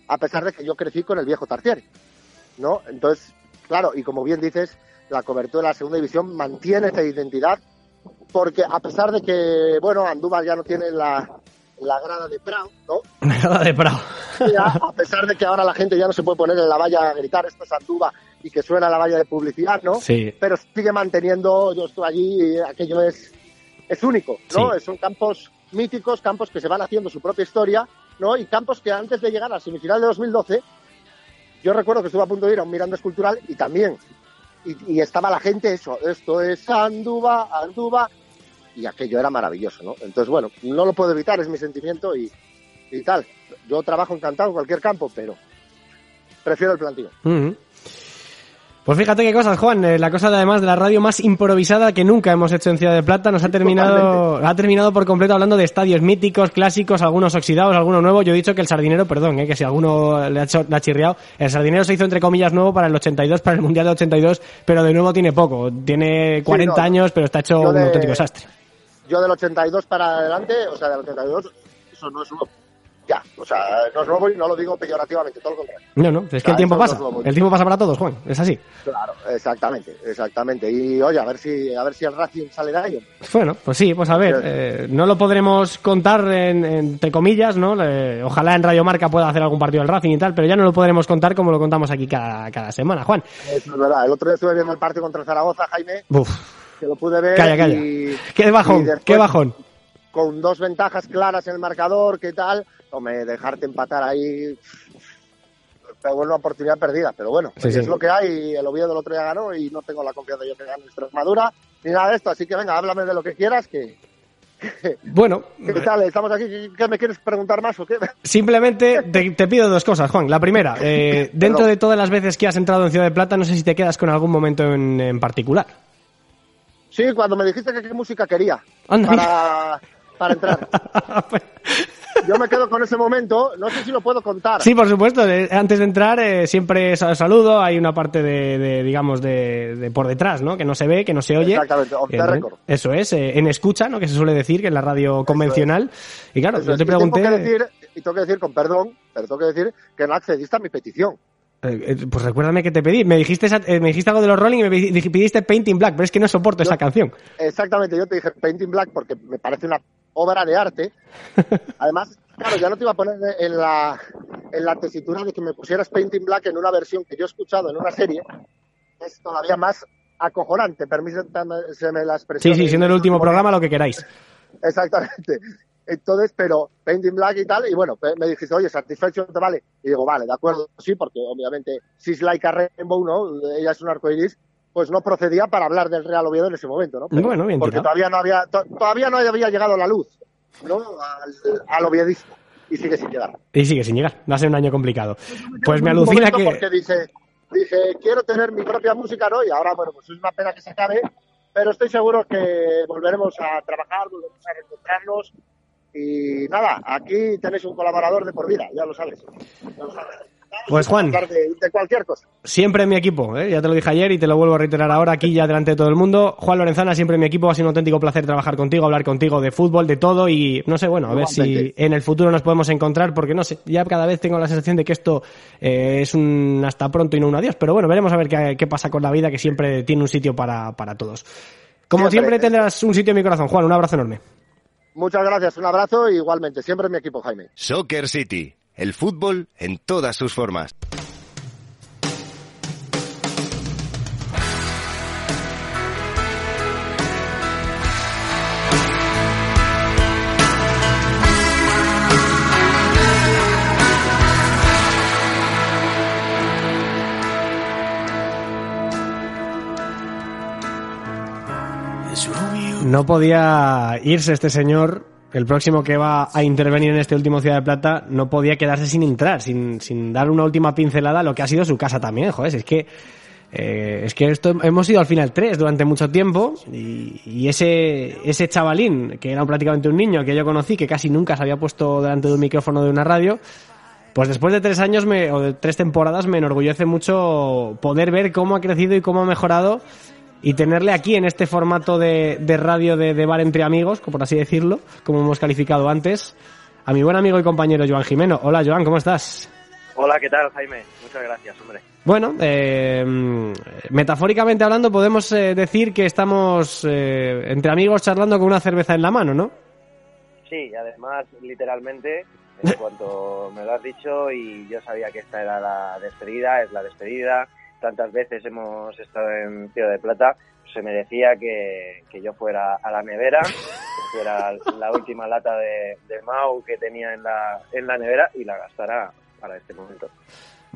a pesar de que yo crecí con el viejo Tartiere, ¿no? Entonces, claro, y como bien dices, la cobertura de la segunda división mantiene esa identidad, porque a pesar de que, bueno, Andújar ya no tiene la, la grada de Prado, ¿no? Nada de Prado. A pesar de que ahora la gente ya no se puede poner en la valla a gritar, esto es Andújar, y que suena la valla de publicidad, ¿no? Sí. pero sigue manteniendo, yo estoy allí aquello es, es único, ¿no? Sí. Son campos míticos, campos que se van haciendo su propia historia, ¿no? Y campos que antes de llegar a la semifinal de 2012, yo recuerdo que estuve a punto de ir a un Miranda Escultural y también, y, y estaba la gente, eso, esto es Andúba, Andúba, y aquello era maravilloso, ¿no? Entonces, bueno, no lo puedo evitar, es mi sentimiento y, y tal. Yo trabajo encantado en cualquier campo, pero prefiero el plantío. Ujú. Pues fíjate qué cosas, Juan. Eh, la cosa de, además de la radio más improvisada que nunca hemos hecho en Ciudad de Plata nos ha terminado, ha terminado por completo hablando de estadios míticos, clásicos, algunos oxidados, algunos nuevos. Yo he dicho que el Sardinero, perdón, eh, que si alguno le ha, hecho, le ha chirriado, el Sardinero se hizo entre comillas nuevo para el 82, para el Mundial de 82, pero de nuevo tiene poco. Tiene 40 no. años, pero está hecho un auténtico desastre. Yo del 82 para adelante, o sea, del 82, eso no es nuevo. Ya, o sea, no es nuevo y no lo digo peyorativamente, todo lo contrario. No, no, es que el tiempo pasa. El tiempo pasa para todos, Juan. Es así. Claro, exactamente, exactamente. Y oye, a ver si, a ver si el Racing sale de ahí. Bueno, pues sí, pues a ver, eh, no lo podremos contar en- entre comillas, ¿no? Eh, ojalá en Radio Marca pueda hacer algún partido del Racing y tal, pero ya no lo podremos contar como lo contamos aquí cada, cada semana, Juan. Eso es verdad. El otro día estuve viendo el partido contra Zaragoza, Jaime, Uf, que lo pude ver. calla, calla. Y, Qué y bajón, después, qué bajón. Con dos ventajas claras en el marcador, ¿qué tal? Hombre, dejarte empatar ahí. Pero bueno, una oportunidad perdida. Pero bueno, Sí, es sí. lo que hay. El Oviedo el otro día ganó y no tengo la confianza yo que gane Extremadura ni nada de esto. Así que venga, háblame de lo que quieras. que Bueno, ¿Qué tal? Estamos aquí. ¿Qué me quieres preguntar más o qué? simplemente te, te pido dos cosas, Juan. La primera, eh, dentro Perdón. de todas las veces que has entrado en Ciudad de Plata, no sé si te quedas con algún momento en, en particular. Sí, cuando me dijiste que qué música quería Anda. para, para entrar. Yo me quedo con ese momento. No sé si lo puedo contar. Sí, por supuesto. Antes de entrar, eh, siempre sa- saludo. Hay una parte de, de, digamos, de, de por detrás, ¿no? Que no se ve, que no se oye. Exactamente, off the Eh, record. Eso es, eh, en escucha, ¿no? Que se suele decir, que en la radio convencional. Y claro, Eso yo es. te Y tengo pregunté. que decir, y tengo que decir, con perdón, pero tengo que decir que no accediste a mi petición. pues recuérdame que te pedí. Me dijiste, me dijiste algo de los Rolling y me pidiste Painting Black, pero es que no soporto esa canción. Exactamente, yo te dije Painting Black porque me parece una obra de arte. Además, claro, ya no te iba a poner en la, en la tesitura de que me pusieras Painting Black en una versión que yo he escuchado en una serie. Es todavía más acojonante, permítanme la expresión. Sí, sí, siendo el último programa, lo que queráis. Exactamente. Entonces, pero Painting Black y tal, y bueno, pe- me dijiste, oye, Satisfaction te vale. Y digo, vale, de acuerdo, sí, porque obviamente, si es like a Rainbow, ¿no? Ella es un arcoiris, pues no procedía para hablar del Real Oviedo en ese momento, ¿no? Pero- Bueno, bien Porque tirado. todavía no había, to- todavía no había llegado la luz, ¿no? Al, al oviedismo. Y sigue sin llegar. Y sigue sin llegar. Va a ser un año complicado. Pues me Un alucina que. Porque dije, quiero tener mi propia música, ¿no? Y ahora, bueno, pues es una pena que se acabe, pero estoy seguro que volveremos a trabajar, volveremos a reencontrarnos. Y nada, aquí tenéis un colaborador de por vida, ya lo sabes. Ya lo sabes. Pues, Juan. De, de cualquier cosa. Siempre en mi equipo, ¿eh? ya te lo dije ayer y te lo vuelvo a reiterar ahora aquí ya delante de todo el mundo. Juan Lorenzana, siempre en mi equipo, ha sido un auténtico placer trabajar contigo, hablar contigo de fútbol, de todo y no sé, bueno, a ver si en el futuro nos podemos encontrar porque no sé, ya cada vez tengo la sensación de que esto eh, es un hasta pronto y no un adiós, pero bueno, veremos a ver qué, qué pasa con la vida que siempre tiene un sitio para, para todos. Como Siempre. siempre tendrás un sitio en mi corazón, Juan, un abrazo enorme. Muchas gracias, un abrazo y igualmente, siempre en mi equipo, Jaime. Soccer City, el fútbol en todas sus formas. No podía irse este señor, el próximo que va a intervenir en este último Ciudad de Plata, no podía quedarse sin entrar, sin, sin dar una última pincelada a lo que ha sido su casa también, joder, es que eh, es que esto hemos ido al final tres durante mucho tiempo y, y ese ese chavalín que era prácticamente un niño que yo conocí que casi nunca se había puesto delante de un micrófono de una radio pues después de tres años me, o de tres temporadas me enorgullece mucho poder ver cómo ha crecido y cómo ha mejorado y tenerle aquí en este formato de, de radio de, de bar entre amigos, por así decirlo, como hemos calificado antes, a mi buen amigo y compañero Joan Jimeno. Hola Joan, ¿cómo estás? Hola, ¿qué tal, Jaime? Muchas gracias, hombre. Bueno, eh, metafóricamente hablando podemos eh, decir que estamos eh, entre amigos charlando con una cerveza en la mano, ¿no? Sí, y además, literalmente, en cuanto me lo has dicho y yo sabía que esta era la despedida, es la despedida, tantas veces hemos estado en Ciudad de Plata, se me decía que, que yo fuera a la nevera, que fuera la última lata de, de Mau que tenía en la, en la nevera y la gastara para este momento.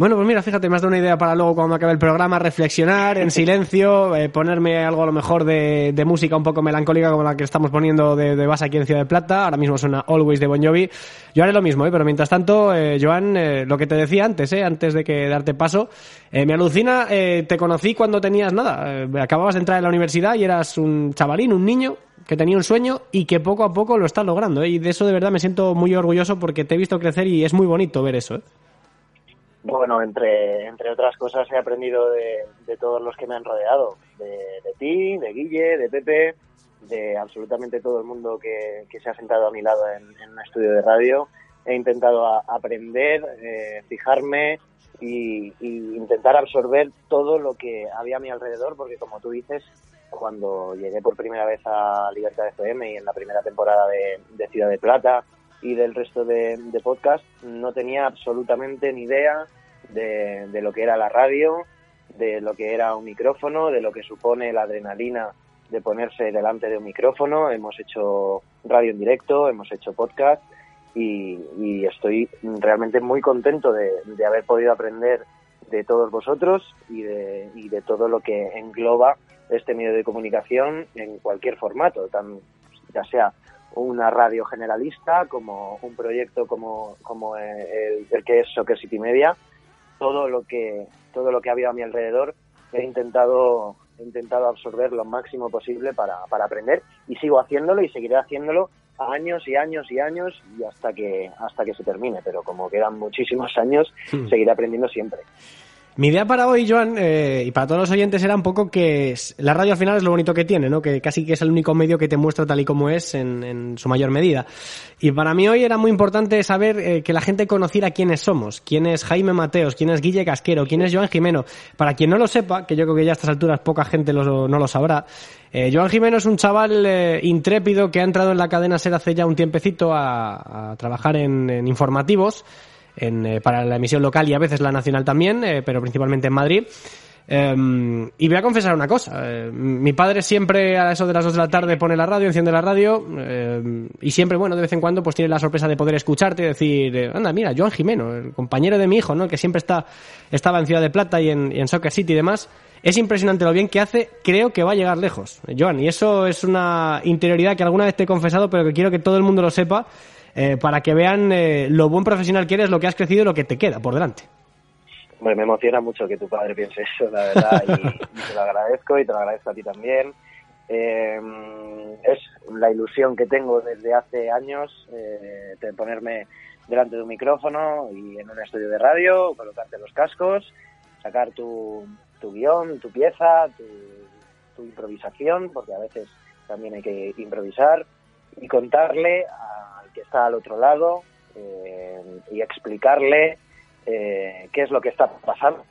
Bueno, pues mira, fíjate, me has dado una idea para luego cuando acabe el programa, reflexionar en silencio, eh, ponerme algo a lo mejor de, de música un poco melancólica como la que estamos poniendo de, de base aquí en Ciudad de Plata. Ahora mismo suena Always de Bon Jovi. Yo haré lo mismo, ¿eh? pero mientras tanto, eh, Joan, eh, lo que te decía antes, ¿eh? antes de que darte paso, eh, me alucina, te conocí cuando tenías nada, acababas de entrar en la universidad y eras un chavalín, un niño que tenía un sueño y que poco a poco lo estás logrando. ¿eh? Y de eso de verdad me siento muy orgulloso porque te he visto crecer y es muy bonito ver eso. ¿eh? Bueno, entre, entre otras cosas he aprendido de, todos los que me han rodeado, de, ti, de Guille, de Pepe, de absolutamente todo el mundo que, que se ha sentado a mi lado en, en un estudio de radio. He intentado aprender, eh, fijarme y, intentar absorber todo lo que había a mi alrededor, porque como tú dices, cuando llegué por primera vez a Libertad FM y en la primera temporada de Ciudad de Plata y del resto de, de podcast, no tenía absolutamente ni idea de, de lo que era la radio, de lo que era un micrófono, de lo que supone la adrenalina de ponerse delante de un micrófono. Hemos hecho radio en directo, hemos hecho podcast y, y estoy realmente muy contento de, de haber podido aprender de todos vosotros y de, y de todo lo que engloba este medio de comunicación en cualquier formato, tan, ya sea una radio generalista como un proyecto como, como el, el que es Soccer City Media, todo lo que todo lo que ha habido a mi alrededor he intentado he intentado absorber lo máximo posible para, para aprender y sigo haciéndolo y seguiré haciéndolo años y años y años y hasta que hasta que se termine. Pero como quedan muchísimos años Hmm. seguiré aprendiendo siempre Mi idea para hoy, Joan, eh, y para todos los oyentes era un poco que la radio al final es lo bonito que tiene, ¿no? Que casi que es el único medio que te muestra tal y como es en, su mayor medida. Y para mí hoy era muy importante saber eh, que la gente conociera quiénes somos, quién es Jaime Mateos, quién es Guille Casquero, quién es Joan Jimeno. Para quien no lo sepa, que yo creo que ya a estas alturas poca gente lo- no lo sabrá, eh, Joan Jimeno es un chaval intrépido que ha entrado en la cadena SER hace ya un tiempecito a, a trabajar en informativos en, eh, para la emisión local y a veces la nacional también, eh, pero principalmente en Madrid. Eh, y voy a confesar una cosa. eh, mi padre siempre a eso de las 2 de la tarde pone la radio, enciende la radio eh, y siempre, bueno, de vez en cuando pues tiene la sorpresa de poder escucharte y decir, anda, mira, Joan Jimeno, el compañero de mi hijo, ¿no? Que siempre está, estaba en Ciudad de Plata y en, y en Soccer City y demás. Es impresionante lo bien que hace, creo que va a llegar lejos, Joan, y eso es una interioridad que alguna vez te he confesado, pero que quiero que todo el mundo lo sepa eh, para que vean eh, lo buen profesional que eres, lo que has crecido y lo que te queda por delante. Me emociona mucho que tu padre piense eso, la verdad, y, te lo agradezco y te lo agradezco a ti también. Eh, es la ilusión que tengo desde hace años de ponerme delante de un micrófono y en un estudio de radio, colocarte los cascos, sacar tu, tu guion, tu pieza, tu, tu improvisación, porque a veces también hay que improvisar, y contarle al que está al otro lado eh, y explicarle eh, qué es lo que está pasando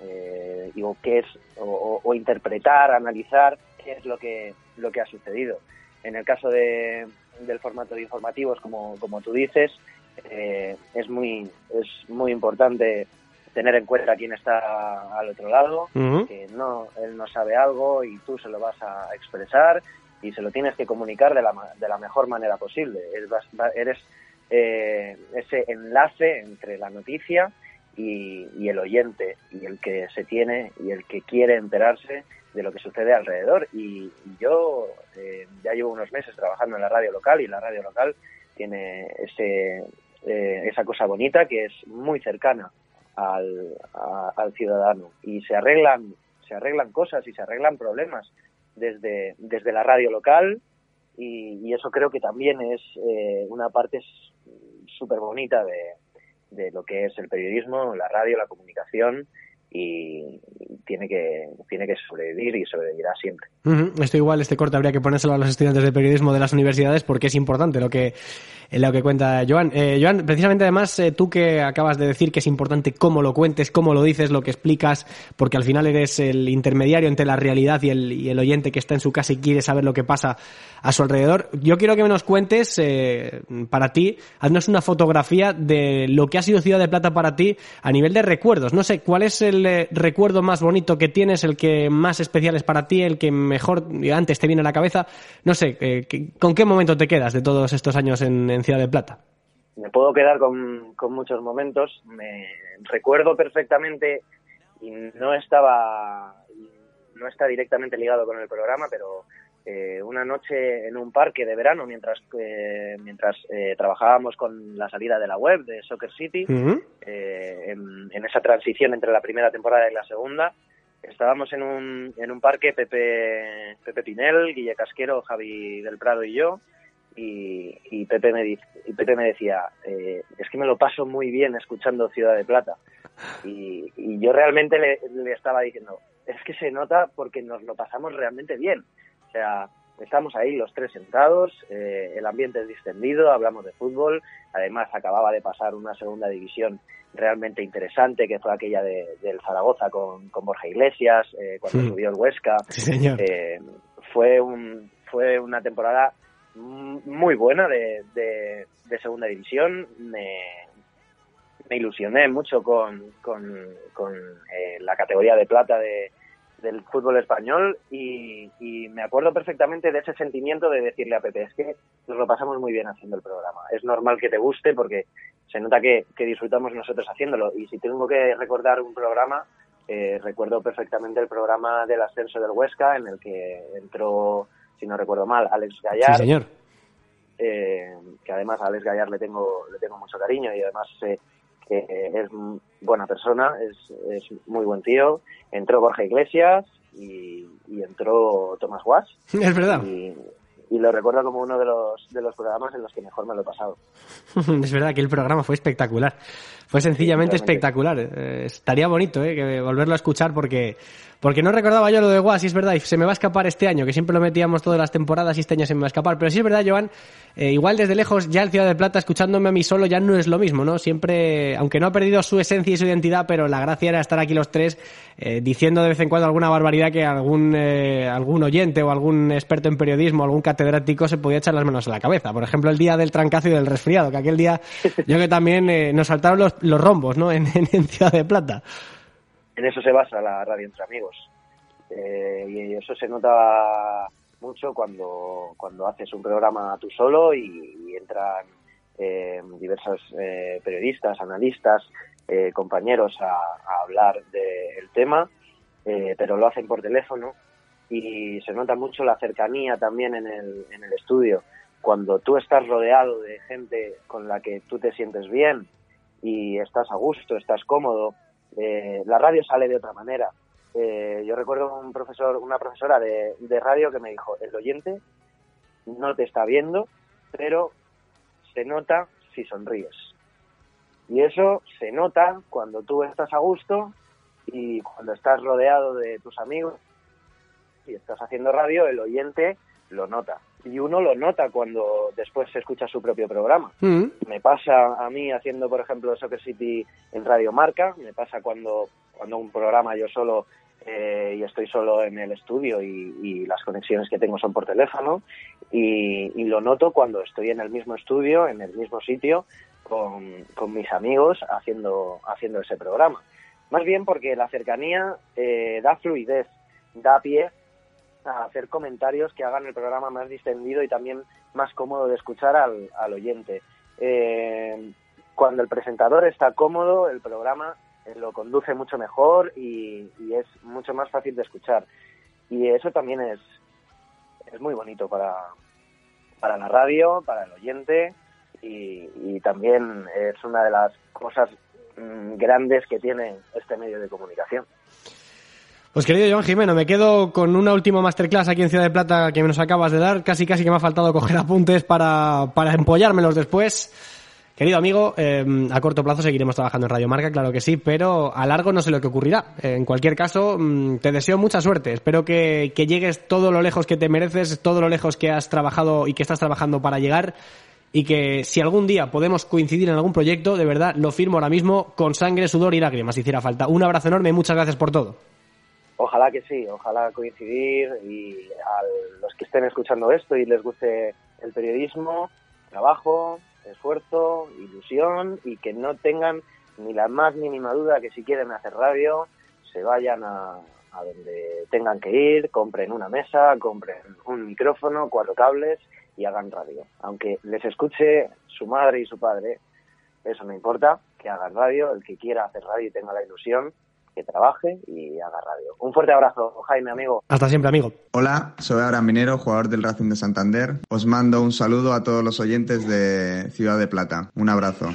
eh, y, o qué es o, interpretar, analizar qué es lo que lo que ha sucedido. En el caso de, del formato de informativos, como, como tú dices, eh, es muy es muy importante tener en cuenta quién está al otro lado, que no él no sabe algo y tú se lo vas a expresar y se lo tienes que comunicar de la, de la mejor manera posible. Eres, eh, ese enlace entre la noticia y, el oyente y el que se tiene y el que quiere enterarse de lo que sucede alrededor. Y, y yo eh, ya llevo unos meses trabajando en la radio local y la radio local tiene ese, eh, esa cosa bonita que es muy cercana al, al ciudadano y se arreglan se arreglan cosas y se arreglan problemas desde, desde la radio local y, y eso creo que también es eh, una parte súper bonita de, de lo que es el periodismo, la radio, la comunicación y, tiene que tiene que sobrevivir y sobrevivirá siempre. Ujú, Esto igual, este corte habría que ponérselo a los estudiantes de periodismo de las universidades porque es importante lo que, eh, lo que cuenta Joan. Eh, Joan, precisamente además, eh, tú que acabas de decir que es importante cómo lo cuentes, cómo lo dices, lo que explicas, porque al final eres el intermediario entre la realidad y el, y el oyente que está en su casa y quiere saber lo que pasa a su alrededor. Yo quiero que nos cuentes, eh, para ti, haznos una fotografía de lo que ha sido Ciudad de Plata para ti a nivel de recuerdos. No sé, ¿cuál es el recuerdo más bonito que tienes, el que más especial es para ti, el que mejor antes te viene a la cabeza? No sé, eh, ¿qué- ¿con qué momento te quedas de todos estos años en, en Ciudad de Plata? me puedo quedar con, con muchos momentos. Me recuerdo perfectamente y no estaba no está directamente ligado con el programa, pero eh, una noche en un parque de verano mientras eh, mientras eh, trabajábamos con la salida de la web de Soccer City eh, en, en esa transición entre la primera temporada y la segunda estábamos en un, en un parque Pepe Pepe Pinel Guille Casquero Javi del Prado y yo y, y Pepe me di- y Pepe me decía eh, es que me lo paso muy bien escuchando Ciudad de Plata y, y yo realmente le, le estaba diciendo es que se nota porque nos lo pasamos realmente bien sea, estamos ahí los tres sentados, eh, el ambiente es distendido, hablamos de fútbol, además acababa de pasar una segunda división realmente interesante, que fue aquella de, del Zaragoza con, con Borja Iglesias, eh, cuando Sí. subió el Huesca. Sí, señor. Eh, fue, un, fue una temporada muy buena de, de, de segunda división. Me, me ilusioné mucho con, con, con la categoría de plata de, del fútbol español y, y me acuerdo perfectamente de ese sentimiento de decirle a Pepe, es que nos lo pasamos muy bien haciendo el programa. Es normal que te guste porque se nota que, que disfrutamos nosotros haciéndolo. Y si tengo que recordar un programa, eh, recuerdo perfectamente el programa del ascenso del Huesca en el que entró, si no recuerdo mal, Alex Gallar Sí, señor. eh, que además a Alex Gallar le tengo, le tengo mucho cariño y además sé que es buena persona, es, es muy buen tío. Entró Borja Iglesias y, y entró Tomás Guas Es verdad. y, y lo recuerdo como uno de los, de los programas en los que mejor me lo he pasado. Es verdad que el programa fue espectacular. Fue sencillamente Sí, espectacular. Eh, estaría bonito eh, que volverlo a escuchar porque, porque no recordaba yo lo de Guas, y es verdad, y se me va a escapar este año, que siempre lo metíamos todas las temporadas y este año se me va a escapar. Pero sí es verdad, Joan, eh, igual desde lejos ya el Ciudad de Plata, escuchándome a mí solo, ya no es lo mismo, ¿no? Siempre, aunque no ha perdido su esencia y su identidad, pero la gracia era estar aquí los tres eh, diciendo de vez en cuando alguna barbaridad que algún, eh, algún oyente o algún experto en periodismo, algún catedrático se podía echar las manos a la cabeza. Por ejemplo, el día del trancazo y del resfriado, que aquel día yo que también eh, nos saltaron los, los rombos, ¿no? En, en- en Ciudad de Plata. En eso se basa la radio entre amigos. Eh, y eso se nota mucho cuando, cuando haces un programa tú solo y, entran eh, diversos eh, periodistas, analistas, eh, compañeros a, hablar del tema, eh, pero lo hacen por teléfono y se nota mucho la cercanía también en el, en el estudio. Cuando tú estás rodeado de gente con la que tú te sientes bien y estás a gusto, estás cómodo, eh, la radio sale de otra manera. Eh, yo recuerdo un profesor, una profesora de, de radio que me dijo, el oyente no te está viendo, pero se nota si sonríes. Y eso se nota cuando tú estás a gusto y cuando estás rodeado de tus amigos y estás haciendo radio, el oyente lo nota. Y uno lo nota cuando después se escucha su propio programa. Mm. Me pasa a mí haciendo, por ejemplo, Soccer City en Radio Marca, me pasa cuando, cuando un programa yo solo eh, y estoy solo en el estudio y, y las conexiones que tengo son por teléfono y, y lo noto cuando estoy en el mismo estudio, en el mismo sitio, con, con mis amigos haciendo, haciendo ese programa. Más bien porque la cercanía eh, da fluidez, da pie a hacer comentarios que hagan el programa más distendido y también más cómodo de escuchar al, al oyente. Eh, cuando el presentador está cómodo, el programa eh, lo conduce mucho mejor y, y es mucho más fácil de escuchar. Y eso también es, es muy bonito para, para la radio, para el oyente y, y también es una de las cosas mm, grandes que tiene este medio de comunicación. Pues querido Joan Jimeno, me quedo con una última masterclass aquí en Ciudad de Plata que nos acabas de dar. Casi casi que me ha faltado coger apuntes para, para empollármelos después. Querido amigo, eh, a corto plazo seguiremos trabajando en Radio Marca, claro que sí, pero a largo no sé lo que ocurrirá. Eh, en cualquier caso, mm, te deseo mucha suerte. Espero que, que llegues todo lo lejos que te mereces, todo lo lejos que has trabajado y que estás trabajando para llegar. Y que si algún día podemos coincidir en algún proyecto, de verdad lo firmo ahora mismo con sangre, sudor y lágrimas, si hiciera falta. Un abrazo enorme y muchas gracias por todo. Ojalá que sí, ojalá coincidir y a los que estén escuchando esto y les guste el periodismo, trabajo, esfuerzo, ilusión y que no tengan ni la más mínima duda que si quieren hacer radio se vayan a, a donde tengan que ir, compren una mesa, compren un micrófono, cuatro cables y hagan radio. Aunque les escuche su madre y su padre, eso no importa, que hagan radio, el que quiera hacer radio y tenga la ilusión, que trabaje y haga radio. Un fuerte abrazo, Jaime, amigo. Hasta siempre, amigo. Hola, soy Abraham Minero, jugador del Racing de Santander. Os mando un saludo a todos los oyentes de Ciudad de Plata. Un abrazo.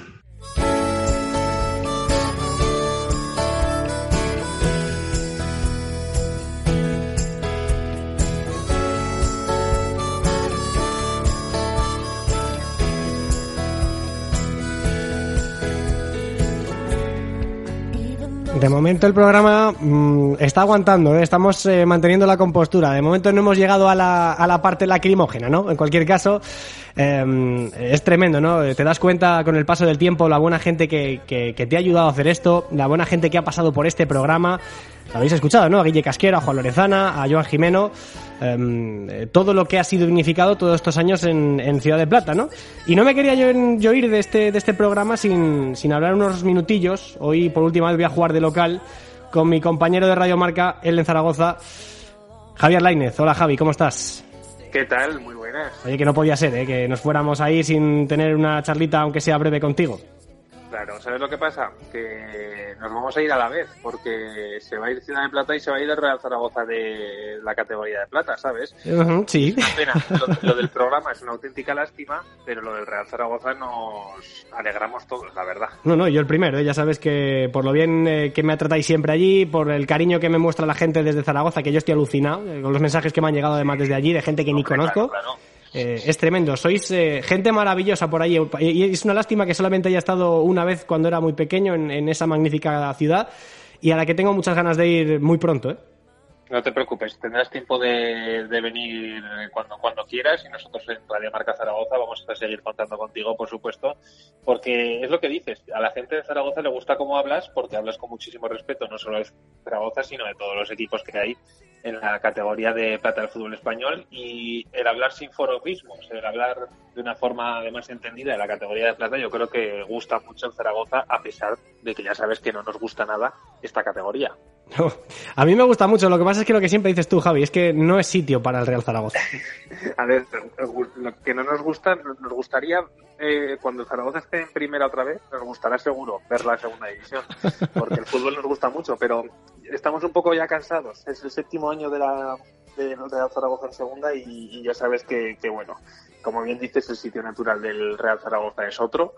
De momento el programa mm, está aguantando, ¿eh? estamos eh, manteniendo la compostura. De momento no hemos llegado a la, a la parte lacrimógena, ¿no? En cualquier caso, eh, es tremendo, ¿no? Te das cuenta con el paso del tiempo la buena gente que, que, que te ha ayudado a hacer esto, la buena gente que ha pasado por este programa. Lo habéis escuchado, ¿no? A Guille Casquero, a Juan Lorezana, a Joan Jimeno, eh, todo lo que ha sido dignificado todos estos años en, en Ciudad de Plata, ¿no? Y no me quería yo, yo ir de este, de este programa sin, sin hablar unos minutillos. Hoy por última vez voy a jugar de local con mi compañero de Radio Marca, él en Zaragoza, Javier Lainez. Hola Javi, ¿cómo estás? ¿Qué tal? Muy buenas. Oye, que no podía ser, ¿eh? que nos fuéramos ahí sin tener una charlita, aunque sea breve contigo. Claro, ¿sabes lo que pasa? Que nos vamos a ir a la vez, porque se va a ir Ciudad de Plata y se va a ir el Real Zaragoza de la categoría de plata, ¿sabes? Sí. Es una pena. Lo, lo del programa es una auténtica lástima, pero lo del Real Zaragoza nos alegramos todos, la verdad. No, no, yo el primero, ¿eh? ya sabes que por lo bien eh, que me tratáis siempre allí, por el cariño que me muestra la gente desde Zaragoza, que yo estoy alucinado, eh, con los mensajes que me han llegado además desde allí, de gente que ni conozco. Claro, claro. Eh, es tremendo, sois eh, gente maravillosa por ahí y es una lástima que solamente haya estado una vez cuando era muy pequeño en, esa magnífica ciudad y a la que tengo muchas ganas de ir muy pronto. ¿eh? No te preocupes, tendrás tiempo de, de venir cuando, cuando quieras y nosotros en Radio Marca Zaragoza vamos a seguir contando contigo, por supuesto, porque es lo que dices, a la gente de Zaragoza le gusta cómo hablas porque hablas con muchísimo respeto, no solo de Zaragoza, sino de todos los equipos que hay en la categoría de plata del fútbol español y el hablar sin forofismos, el hablar de una forma además entendida de la categoría de plata, yo creo que gusta mucho en Zaragoza, a pesar de que ya sabes que no nos gusta nada esta categoría. No, a mí me gusta mucho, lo que pasa es que lo que siempre dices tú, Javi, es que no es sitio para el Real Zaragoza. A ver, lo que no nos gusta, nos gustaría, eh, cuando Zaragoza esté en primera otra vez, nos gustará seguro ver la segunda división, porque el fútbol nos gusta mucho, pero estamos un poco ya cansados. Es el séptimo año de la Zaragoza en segunda y, ya sabes que, bueno, como bien dices, el sitio natural del Real Zaragoza es otro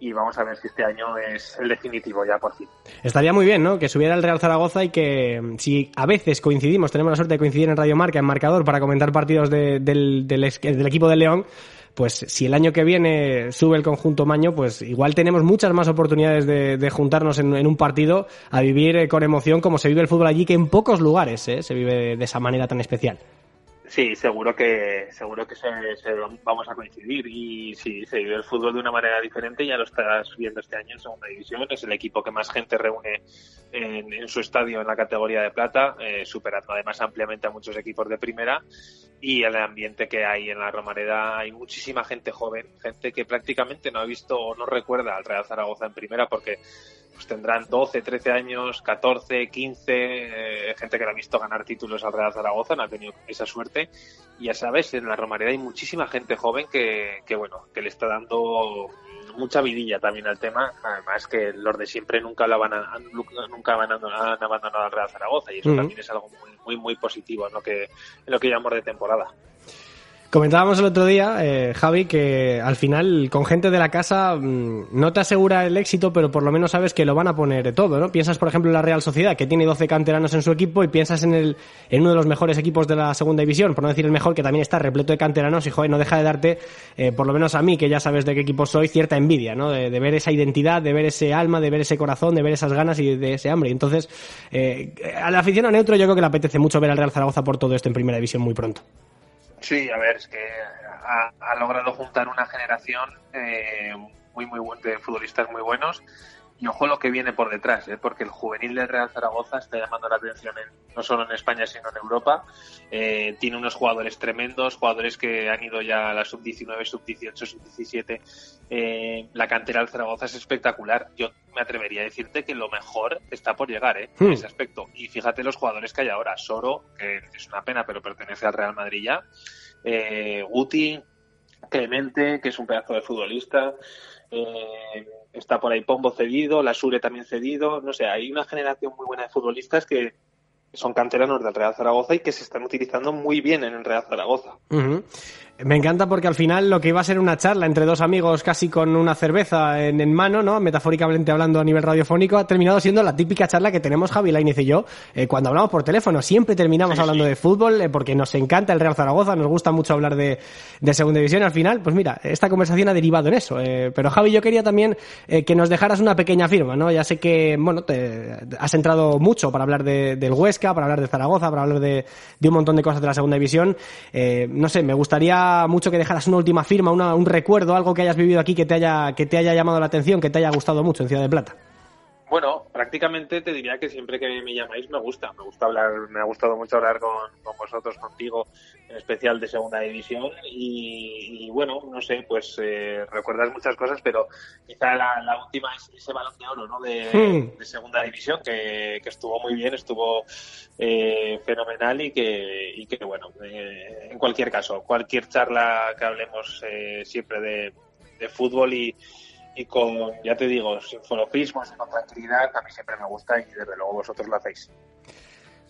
y vamos a ver si este año es el definitivo ya por fin. Estaría muy bien, ¿no? Que subiera el Real Zaragoza y que si a veces coincidimos, tenemos la suerte de coincidir en Radio Marca, en marcador, para comentar partidos de, del, del, del equipo de León, pues si el año que viene sube el conjunto Maño, pues igual tenemos muchas más oportunidades de, juntarnos en, en, un partido a vivir eh, con emoción como se vive el fútbol allí, que en pocos lugares eh, se vive de esa manera tan especial. Sí, seguro que seguro que se, vamos a coincidir. Y si se vive el fútbol de una manera diferente, ya lo estás viendo este año en segunda división, es el equipo que más gente reúne en, su estadio en la categoría de plata, eh, superando además ampliamente a muchos equipos de primera. Y el ambiente que hay en la Romareda hay muchísima gente joven, gente que prácticamente no ha visto o no recuerda al Real Zaragoza en primera porque pues tendrán 12, 13 años, 14, 15, eh, gente que lo ha visto ganar títulos al Real Zaragoza, no ha tenido esa suerte. Y ya sabes, en la Romareda hay muchísima gente joven que, que, bueno, que le está dando mucha vidilla también al tema. Además que los de siempre nunca la van a, nunca van a, han abandonado al Real Zaragoza y eso uh -huh. también es algo muy, muy, muy positivo en lo que, en lo que llamamos de temporada. Comentábamos el otro día, eh, Javi, que al final con gente de la casa mmm, no te asegura el éxito, pero por lo menos sabes que lo van a poner todo, ¿no? Piensas, por ejemplo, en la Real Sociedad, que tiene 12 canteranos en su equipo, y piensas en, el, en uno de los mejores equipos de la segunda división, por no decir el mejor, que también está repleto de canteranos, y joder, no deja de darte, eh, por lo menos a mí, que ya sabes de qué equipo soy, cierta envidia, ¿no? De, de, ver esa identidad, de ver ese alma, de ver ese corazón, de ver esas ganas y de ese hambre. Entonces, eh, a la afición a neutro yo creo que le apetece mucho ver al Real Zaragoza por todo esto en primera división muy pronto. Sí, a ver, es que ha, ha logrado juntar una generación eh, muy, muy de futbolistas muy buenos. Y ojo lo que viene por detrás, ¿eh? porque el juvenil del Real Zaragoza está llamando la atención en, no solo en España, sino en Europa. Eh, tiene unos jugadores tremendos, jugadores que han ido ya a la sub-19, sub-18, sub-17. Eh, la cantera del Zaragoza es espectacular. Yo me atrevería a decirte que lo mejor está por llegar ¿eh? Hmm. en ese aspecto. Y fíjate los jugadores que hay ahora. Soro, que es una pena, pero pertenece al Real Madrid ya. Eh, Guti, Clemente, que es un pedazo de futbolista. Eh, está por ahí Pombo cedido, la Sure también cedido. No sé, hay una generación muy buena de futbolistas que son canteranos del Real Zaragoza y que se están utilizando muy bien en el Real Zaragoza. Me encanta porque al final lo que iba a ser una charla entre dos amigos casi con una cerveza en, en mano, ¿no? Metafóricamente hablando a nivel radiofónico, ha terminado siendo la típica charla que tenemos Javi Lainez y yo eh, cuando hablamos por teléfono. Siempre terminamos hablando de fútbol eh, porque nos encanta el Real Zaragoza, nos gusta mucho hablar de, de segunda división. Al final, pues mira, esta conversación ha derivado en eso. eh, pero Javi, yo quería también eh, que nos dejaras una pequeña firma, ¿no? Ya sé que, bueno, te has entrado mucho para hablar de- del Huesca, para hablar de Zaragoza, para hablar de, de un montón de cosas de la segunda división. Eh, no sé, me gustaría mucho que dejaras una última firma, una- un recuerdo, algo que hayas vivido aquí que te haya, que te haya llamado la atención, que te haya gustado mucho en Ciudad de Plata. Bueno, prácticamente te diría que siempre que me llamáis me gusta. Me gusta hablar, me ha gustado mucho hablar con, con vosotros, contigo, en especial de segunda división. Y, y bueno, no sé, pues eh, recuerdas muchas cosas, pero quizá la, la última es ese balón de oro, ¿no? De, Hmm. de segunda división, que, que estuvo muy bien, estuvo eh, fenomenal y que, y que bueno, eh, en cualquier caso, cualquier charla que hablemos eh, siempre de, de fútbol y, y con, ya te digo, sin folofismos y con tranquilidad, a mí siempre me gusta y desde luego vosotros lo hacéis.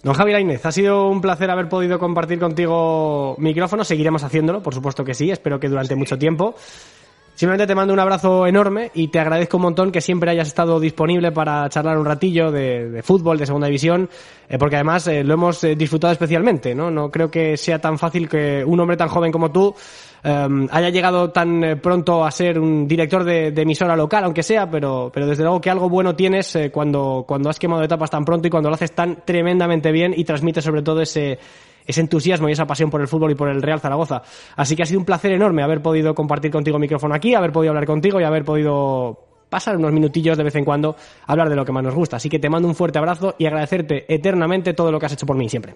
Don Javi Lainez, ha sido un placer haber podido compartir contigo micrófono. Seguiremos haciéndolo, por supuesto que sí. Espero que durante mucho tiempo. Simplemente te mando un abrazo enorme y te agradezco un montón que siempre hayas estado disponible para charlar un ratillo de, de fútbol, de segunda división, eh, porque además eh, lo hemos eh, disfrutado especialmente, ¿no? No creo que sea tan fácil que un hombre tan joven como tú eh, haya llegado tan eh, pronto a ser un director de, emisora local, aunque sea, pero, pero desde luego que algo bueno tienes eh, cuando, cuando has quemado etapas tan pronto y cuando lo haces tan tremendamente bien y transmites sobre todo ese, ese entusiasmo y esa pasión por el fútbol y por el Real Zaragoza. Así que ha sido un placer enorme haber podido compartir contigo micrófono aquí, haber podido hablar contigo y haber podido pasar unos minutillos de vez en cuando a hablar de lo que más nos gusta. Así que te mando un fuerte abrazo y agradecerte eternamente todo lo que has hecho por mí siempre.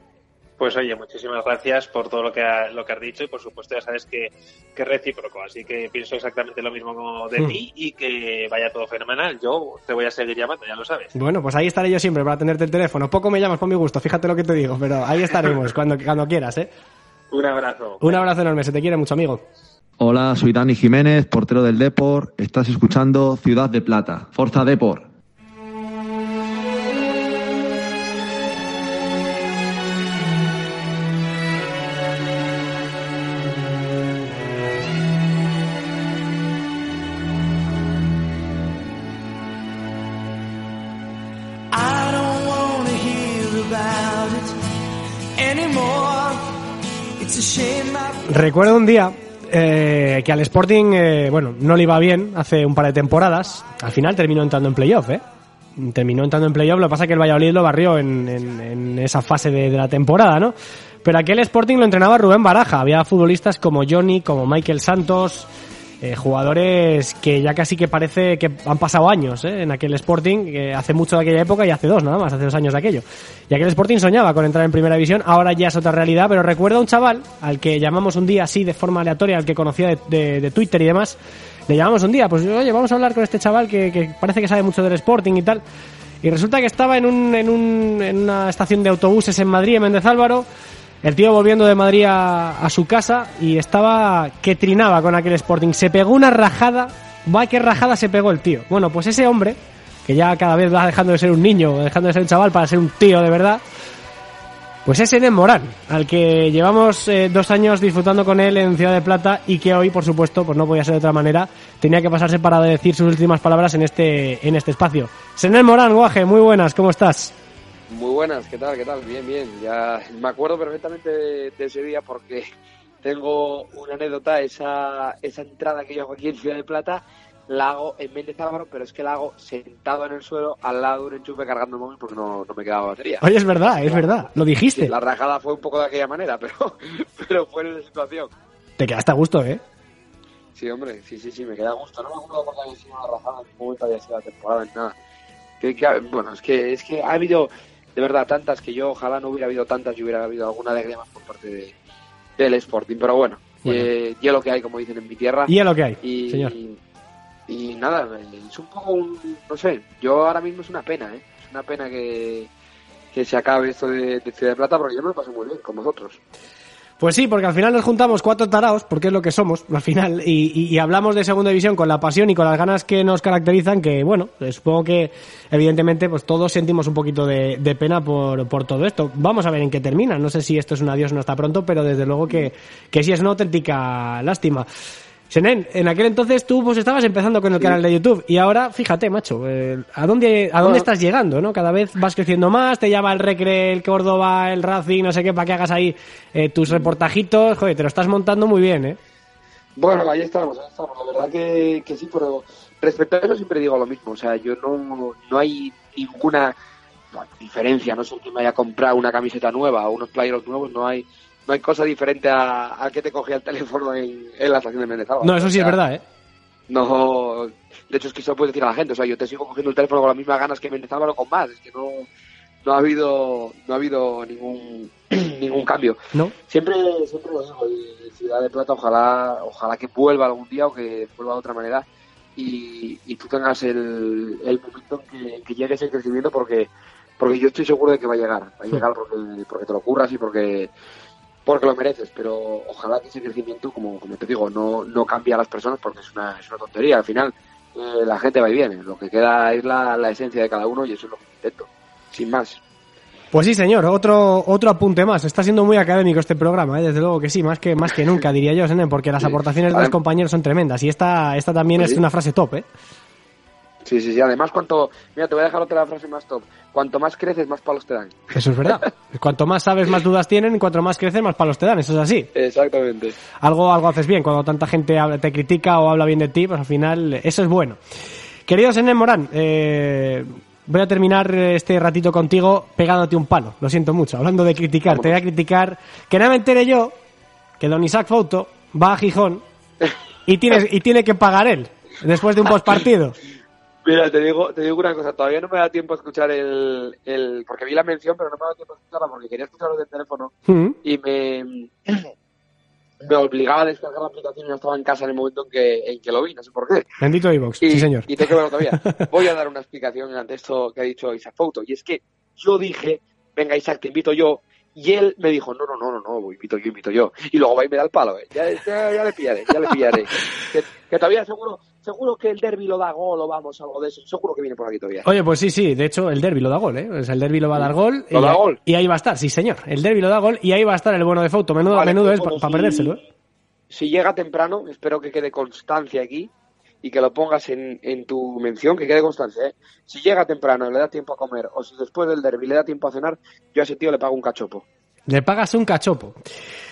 Pues oye, muchísimas gracias por todo lo que, ha- lo que has dicho y por supuesto ya sabes que, que es recíproco, así que pienso exactamente lo mismo como de Mm. ti y que vaya todo fenomenal. Yo te voy a seguir llamando, ya lo sabes. Bueno, pues ahí estaré yo siempre para atenderte el teléfono. Poco me llamas por mi gusto, fíjate lo que te digo, pero ahí estaremos cuando, cuando quieras, ¿eh? Un abrazo. Un abrazo enorme, se te quiere mucho, amigo. Hola, soy Dani Jiménez, portero del Depor. Estás escuchando Ciudad de Plata. Forza Depor. Recuerdo un día eh, que al Sporting, eh, bueno, no le iba bien hace un par de temporadas. Al final terminó entrando en playoff, ¿eh? Terminó entrando en playoff, lo que pasa es que el Valladolid lo barrió en, esa fase de, de la temporada, ¿no? Pero aquel Sporting lo entrenaba Rubén Baraja. Había futbolistas como Johnny, como Michael Santos, eh, jugadores que ya casi que parece que han pasado años ¿eh? en aquel Sporting, que hace mucho de aquella época y hace dos nada más, hace dos años de aquello. Y aquel Sporting soñaba con entrar en primera división, ahora ya es otra realidad, pero recuerdo a un chaval al que llamamos un día así de forma aleatoria, al que conocía de, Twitter y demás, le llamamos un día, pues oye, vamos a hablar con este chaval que, que parece que sabe mucho del Sporting y tal. Y resulta que estaba en, un, en, un, en una estación de autobuses en Madrid, en Méndez Álvaro, el tío volviendo de Madrid a, su casa y estaba que trinaba con aquel Sporting. Se pegó una rajada. Va, qué rajada se pegó el tío. Bueno, pues ese hombre, que ya cada vez va dejando de ser un niño, dejando de ser un chaval para ser un tío de verdad, pues es Enem Morán, al que llevamos eh, dos años disfrutando con él en Ciudad de Plata y que hoy, por supuesto, pues no podía ser de otra manera, tenía que pasarse para decir sus últimas palabras en este, en este espacio. Senel Morán, guaje, muy buenas, ¿cómo estás? Muy buenas, ¿qué tal? ¿Qué tal? Bien, bien. Ya me acuerdo perfectamente de, de ese día porque tengo una anécdota, esa, esa entrada que yo hago aquí en Ciudad de Plata, la hago en Méndez Álvaro, pero es que la hago sentado en el suelo al lado de un enchufe cargando el móvil porque no, no me quedaba batería. Oye, es verdad, es verdad, lo dijiste. La rajada fue un poco de aquella manera, pero, pero fue en esa situación. Te quedaste a gusto, ¿eh? Sí, hombre, sí, sí, sí, me queda a gusto. No me acuerdo por qué había sido una rajada, había sido la temporada, ni nada. Que- que- bueno, es que, es que ha habido, de verdad, tantas que yo ojalá no hubiera habido tantas y hubiera habido alguna alegría más por parte de, del Sporting. Pero bueno, Bueno. eh, y es lo que hay, como dicen en mi tierra. Y es lo que hay, Y- señor. Y, nada, eh, es un poco un, no sé, yo ahora mismo es una pena, ¿eh? Es una pena que, que se acabe esto de, de Ciudad de Plata porque yo me lo pasé muy bien con vosotros. Pues sí, porque al final nos juntamos cuatro taraos, porque es lo que somos, al final, y, y- hablamos de segunda división con la pasión y con las ganas que nos caracterizan, que bueno, eh, supongo que evidentemente pues todos sentimos un poquito de, de pena por, por todo esto. Vamos a ver en qué termina, no sé si esto es un adiós o no está pronto, pero desde luego que, que sí es una auténtica lástima. Senen, en aquel entonces tú pues estabas empezando con el canal de YouTube y ahora, fíjate, macho, eh, ¿a dónde, a dónde Bueno. estás llegando, no? Cada vez vas creciendo más, te llama el Recre, el Córdoba, el Racing, no sé qué, para que hagas ahí eh, tus reportajitos, joder, te lo estás montando muy bien, ¿eh? Bueno, ahí estamos, ahí estamos. La verdad que, que sí, pero respecto a eso siempre digo lo mismo. O sea, yo no, no hay ninguna diferencia. No sé que me haya comprado una camiseta nueva o unos playeros nuevos. No hay no hay cosa diferente a, a que te cogía el teléfono en, en la estación de Menezalba. No, eso sí O es verdad, ¿eh? No, de hecho es que eso puedes decir a la gente. O sea, yo te sigo cogiendo el teléfono con las mismas ganas que Menezalba o con más. Es que no, no ha habido, no ha habido ningún, ningún cambio ¿No? siempre siempre lo digo y Ciudad de Plata ojalá ojalá que vuelva algún día o que vuelva de otra manera y, y tú tengas el, el momento en que, que llegue ese crecimiento porque porque yo estoy seguro de que va a llegar va a llegar porque, porque te lo curras y porque porque lo mereces pero ojalá que ese crecimiento como, como te digo no no cambie a las personas porque es una, es una tontería al final eh, la gente va y viene lo que queda es la, la esencia de cada uno y eso es lo que intento sin más Pues sí, señor, otro, otro apunte más. Está siendo muy académico este programa, ¿eh? desde luego que sí, más que, más que nunca, diría yo, Senen, porque las aportaciones de los compañeros son tremendas. Y esta, esta también Pues es una frase top, ¿eh? Sí, sí, sí. Además, cuanto. Mira, te voy a dejar otra frase más top. Cuanto más creces, más palos te dan. Eso es verdad. Cuanto más sabes, más dudas tienen, y cuanto más creces, más palos te dan. Eso es así. Exactamente. Algo, algo haces bien. Cuando tanta gente te critica o habla bien de ti, pues al final eso es bueno. Querido Senen Morán, eh, voy a terminar este ratito contigo pegándote un palo. Lo siento mucho. Hablando de criticar, te voy a criticar. Que no me entere yo que don Isaac Fouto va a Gijón y, tienes, y tiene que pagar él después de un postpartido. Mira, te digo, te digo una cosa. Todavía no me da tiempo a escuchar el, el. Porque vi la mención, pero no me da tiempo a escucharla porque quería escucharlo del teléfono. Mm. Y me. Me obligaba a descargar la aplicación y no estaba en casa en el momento en que, en que lo vi, no sé por qué. Bendito Evox, Y, sí señor. y tengo que verlo todavía. Voy a dar una explicación ante esto que ha dicho Isaac Fouto. Y es que yo dije, venga Isaac, te invito yo. Y él me dijo, no, no, no, no, no, invito yo, invito yo. Y luego va y me da el palo, ¿eh? ya, ya, ya le pillaré, ya le pillaré. que, que todavía seguro, seguro que el derby lo da gol o vamos, algo de eso. Seguro que viene por aquí todavía. Oye, pues sí, sí, de hecho el derby lo da gol, ¿eh? O sea, el derby lo va a dar gol. ¿Lo y, da gol? Y ahí va a estar, sí señor. El derby lo da gol y ahí va a estar el bueno de Fouto. Menudo, Vale, menudo pues es para perdérselo, ¿eh? Si llega temprano, espero que quede constancia aquí y que lo pongas en, en tu mención, que quede constancia, ¿eh? Si llega temprano y le da tiempo a comer o si después del derby le da tiempo a cenar, yo a ese tío le pago un cachopo. Le pagas un cachopo.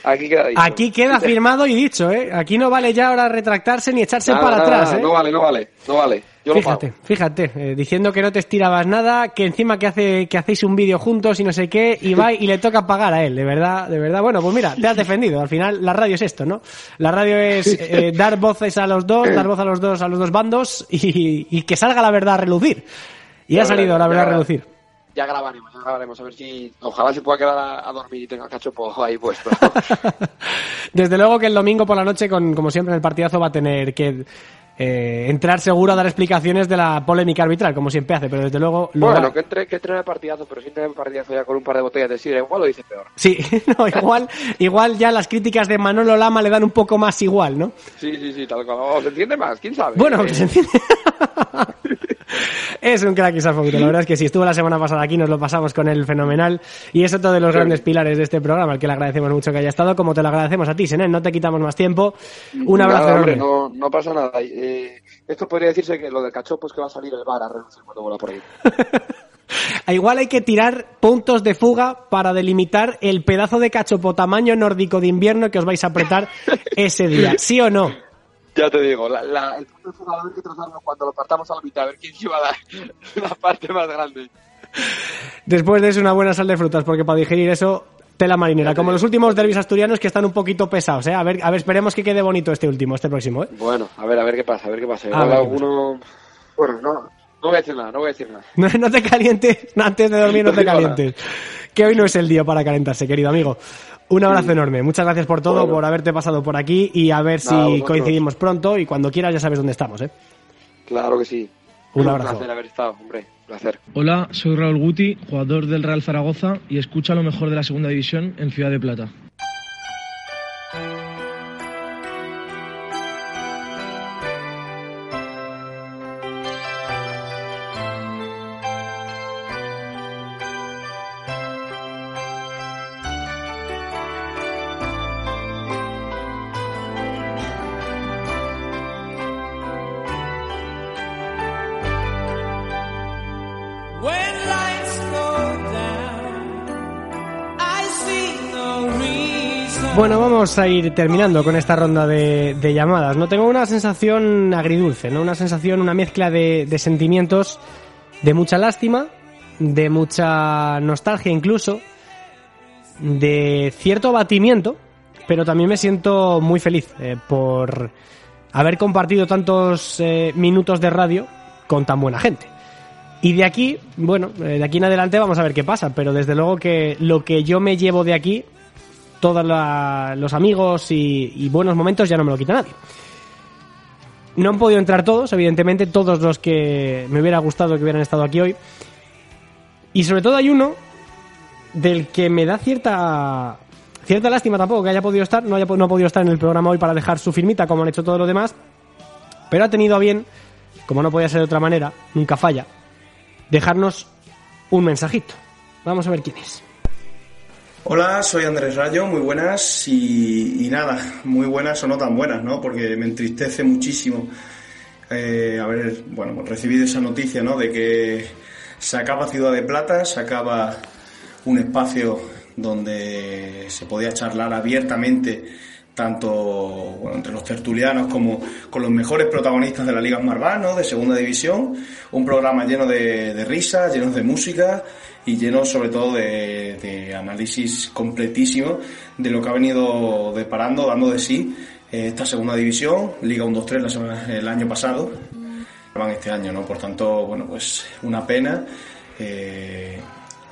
Aquí queda dicho. Aquí queda firmado y dicho, ¿eh? Aquí no vale ya ahora retractarse ni echarse Nada, para nada, atrás, nada, ¿eh? No vale, no vale, no vale. Yo fíjate, fíjate, eh, diciendo que no te estirabas nada, que encima que hace que hacéis un vídeo juntos y no sé qué, y va y le toca pagar a él, de verdad, de verdad. Bueno, pues mira, te has defendido. Al final la radio es esto, ¿no? La radio es eh, dar voces a los dos, dar voz a los dos, a los dos bandos y, y que salga la verdad a relucir. Y Ya ha salido la ya verdad a relucir. Ya grabaremos, ya grabaremos. A ver si. Ojalá se pueda quedar a, a dormir y tenga el cachopo ahí puesto. Desde luego que el domingo por la noche, con, como siempre en el partidazo, va a tener que eh, entrar seguro a dar explicaciones de la polémica arbitral, como siempre hace, pero desde luego lo bueno, va- que entre, que entre en el partidazo, pero si entra en el partidazo ya con un par de botellas de sidra, igual lo dice peor. Sí, no, igual, igual ya las críticas de Manolo Lama le dan un poco más igual, ¿no? Sí, sí, sí, tal cual. O se entiende más, quién sabe. Bueno, Eh, que se entiende. Es un crack Isaac Fouto, la verdad es que sí, estuvo la semana pasada aquí, nos lo pasamos con él fenomenal y es otro de los grandes pilares de este programa, al que le agradecemos mucho que haya estado, como te lo agradecemos a ti, Senen, no te quitamos más tiempo, un abrazo nada, hombre, no, no pasa nada. Eh, esto podría decirse que lo del cachopo es que va a salir el bar a reducir cuando vuela por ahí. Ah, Igual hay que tirar puntos de fuga para delimitar el pedazo de cachopo tamaño nórdico de invierno que os vais a apretar ese día, ¿sí o no? Ya te digo, la, la- el punto de fuga va a haber que trazarlo cuando lo partamos a la mitad, a ver quién se va a dar la parte más grande. Después de eso, una buena sal de frutas, porque para digerir eso, tela marinera. Como los últimos derbis asturianos que están un poquito pesados, ¿eh? A ver, a ver, esperemos que quede bonito este último, este próximo, ¿eh? Bueno, a ver, a ver qué pasa, a ver qué pasa. Igual alguno... Bueno, no, no voy a decir nada, no voy a decir nada. No, no te calientes, antes de dormir no te calientes. Que hoy no es el día para calentarse, querido amigo. Un abrazo enorme. Muchas gracias por todo, Bueno. por haberte pasado por aquí y a ver Nada, si vosotros. coincidimos pronto y cuando quieras ya sabes dónde estamos, ¿eh? Claro que sí. Un abrazo. placer haber estado, hombre. Hola, soy Raúl Guti, jugador del Real Zaragoza y escucha lo mejor de la segunda división en Ciudad de Plata. Vamos a ir terminando con esta ronda de, de llamadas. No tengo una sensación agridulce, ¿no? Una sensación, una mezcla de, de sentimientos de mucha lástima, de mucha nostalgia incluso, de cierto abatimiento, pero también me siento muy feliz eh, por haber compartido tantos eh, minutos de radio con tan buena gente. Y de aquí, bueno, eh, de aquí en adelante vamos a ver qué pasa, pero desde luego que lo que yo me llevo de aquí, todos los amigos y, y buenos momentos ya no me lo quita nadie. No han podido entrar todos, evidentemente, todos los que me hubiera gustado que hubieran estado aquí hoy. Y sobre todo hay uno del que me da cierta cierta lástima tampoco que haya podido estar, no, haya, no ha podido estar en el programa hoy para dejar su firmita como han hecho todos los demás, pero ha tenido a bien, como no podía ser de otra manera, nunca falla, dejarnos un mensajito. Vamos a ver quién es. Hola, soy Andrés Rayo, muy buenas y, nada, muy buenas o no tan buenas, ¿no? Porque me entristece muchísimo eh, haber, bueno, recibido esa noticia, ¿no? De que se acaba Ciudad de Plata, se acaba un espacio donde se podía charlar abiertamente tanto bueno, entre los tertulianos como con los mejores protagonistas de la Liga ¿no? de Segunda División, un programa lleno de, de risas, lleno de música y lleno sobre todo de, análisis completísimo de lo que ha venido deparando, dando de sí eh, esta Segunda División, Liga 1-2-3 la semana- el año pasado, van este año, ¿no? Por tanto, bueno, pues una pena eh,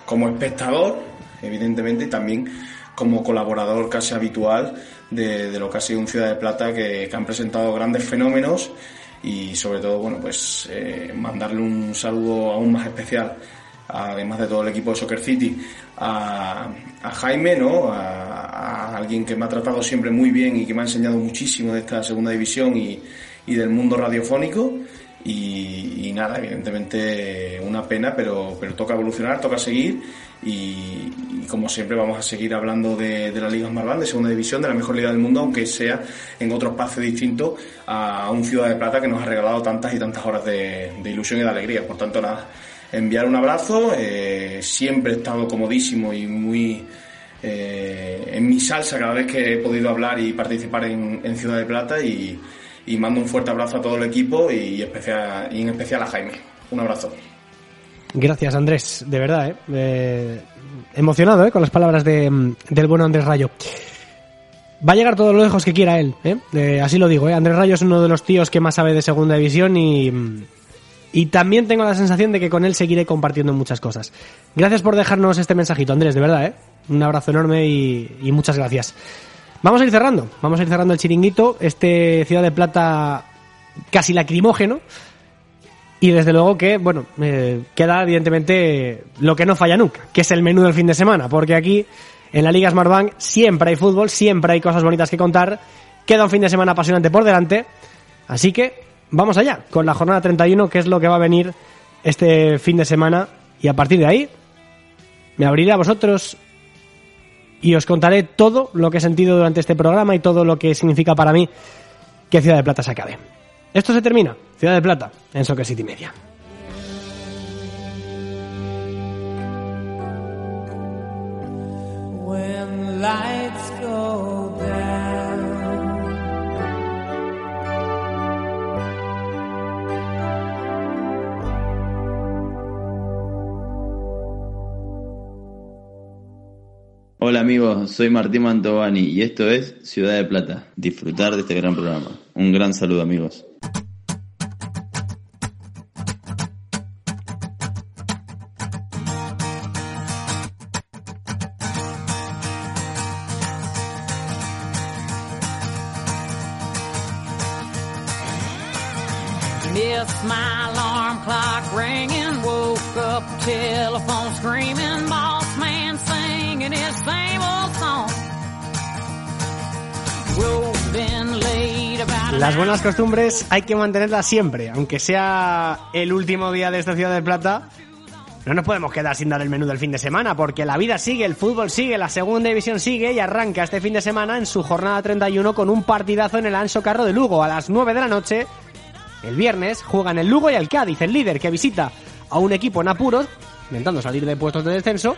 como espectador, evidentemente, y también como colaborador casi habitual de, de lo que ha sido un Ciudad de Plata que, que han presentado grandes fenómenos y sobre todo, bueno, pues eh, mandarle un saludo aún más especial, además de todo el equipo de Soccer City, a, Jaime, ¿no? A, alguien que me ha tratado siempre muy bien y que me ha enseñado muchísimo de esta segunda división y, del mundo radiofónico. Y, nada, evidentemente una pena, pero, pero toca evolucionar, toca seguir y, como siempre vamos a seguir hablando de, la Liga Marván, de segunda división, de la mejor liga del mundo, aunque sea en otro espacio distinto a un Ciudad de Plata que nos ha regalado tantas y tantas horas de, de ilusión y de alegría. Por tanto, nada, enviar un abrazo, eh, siempre he estado comodísimo y muy eh, en mi salsa cada vez que he podido hablar y participar en, Ciudad de Plata y, mando un fuerte abrazo a todo el equipo y, en especial a Jaime. Un abrazo. Gracias, Andrés, de verdad, ¿eh? Eh, emocionado ¿eh? con las palabras de, mm, del bueno Andrés Rayo. Va a llegar todo lo lejos que quiera él, así lo digo. ¿eh? Andrés Rayo es uno de los tíos que más sabe de segunda división y, mm, y también tengo la sensación de que con él seguiré compartiendo muchas cosas. Gracias por dejarnos este mensajito, Andrés, de verdad. ¿eh? Un abrazo enorme y, y muchas gracias. Vamos a ir cerrando, vamos a ir cerrando el chiringuito. Este Ciudad de Plata casi lacrimógeno. Y desde luego que, bueno, eh, queda evidentemente lo que no falla nunca, que es el menú del fin de semana, porque aquí en la Liga Smartbank siempre hay fútbol, siempre hay cosas bonitas que contar, queda un fin de semana apasionante por delante, así que vamos allá con la jornada 31, que es lo que va a venir este fin de semana, y a partir de ahí me abriré a vosotros y os contaré todo lo que he sentido durante este programa y todo lo que significa para mí que Ciudad de Plata se acabe. Esto se termina, Ciudad de Plata, en Soccer City Media. Hola amigos, soy Martín Mantovani y esto es Ciudad de Plata. Disfrutar de este gran programa. Un gran saludo amigos. Las buenas costumbres hay que mantenerlas siempre, aunque sea el último día de esta ciudad de Plata. No nos podemos quedar sin dar el menú del fin de semana, porque la vida sigue, el fútbol sigue, la segunda división sigue y arranca este fin de semana en su jornada 31 con un partidazo en el Anso Carro de Lugo a las 9 de la noche. El viernes juegan el Lugo y el Cádiz, el líder que visita a un equipo en apuros, intentando salir de puestos de descenso.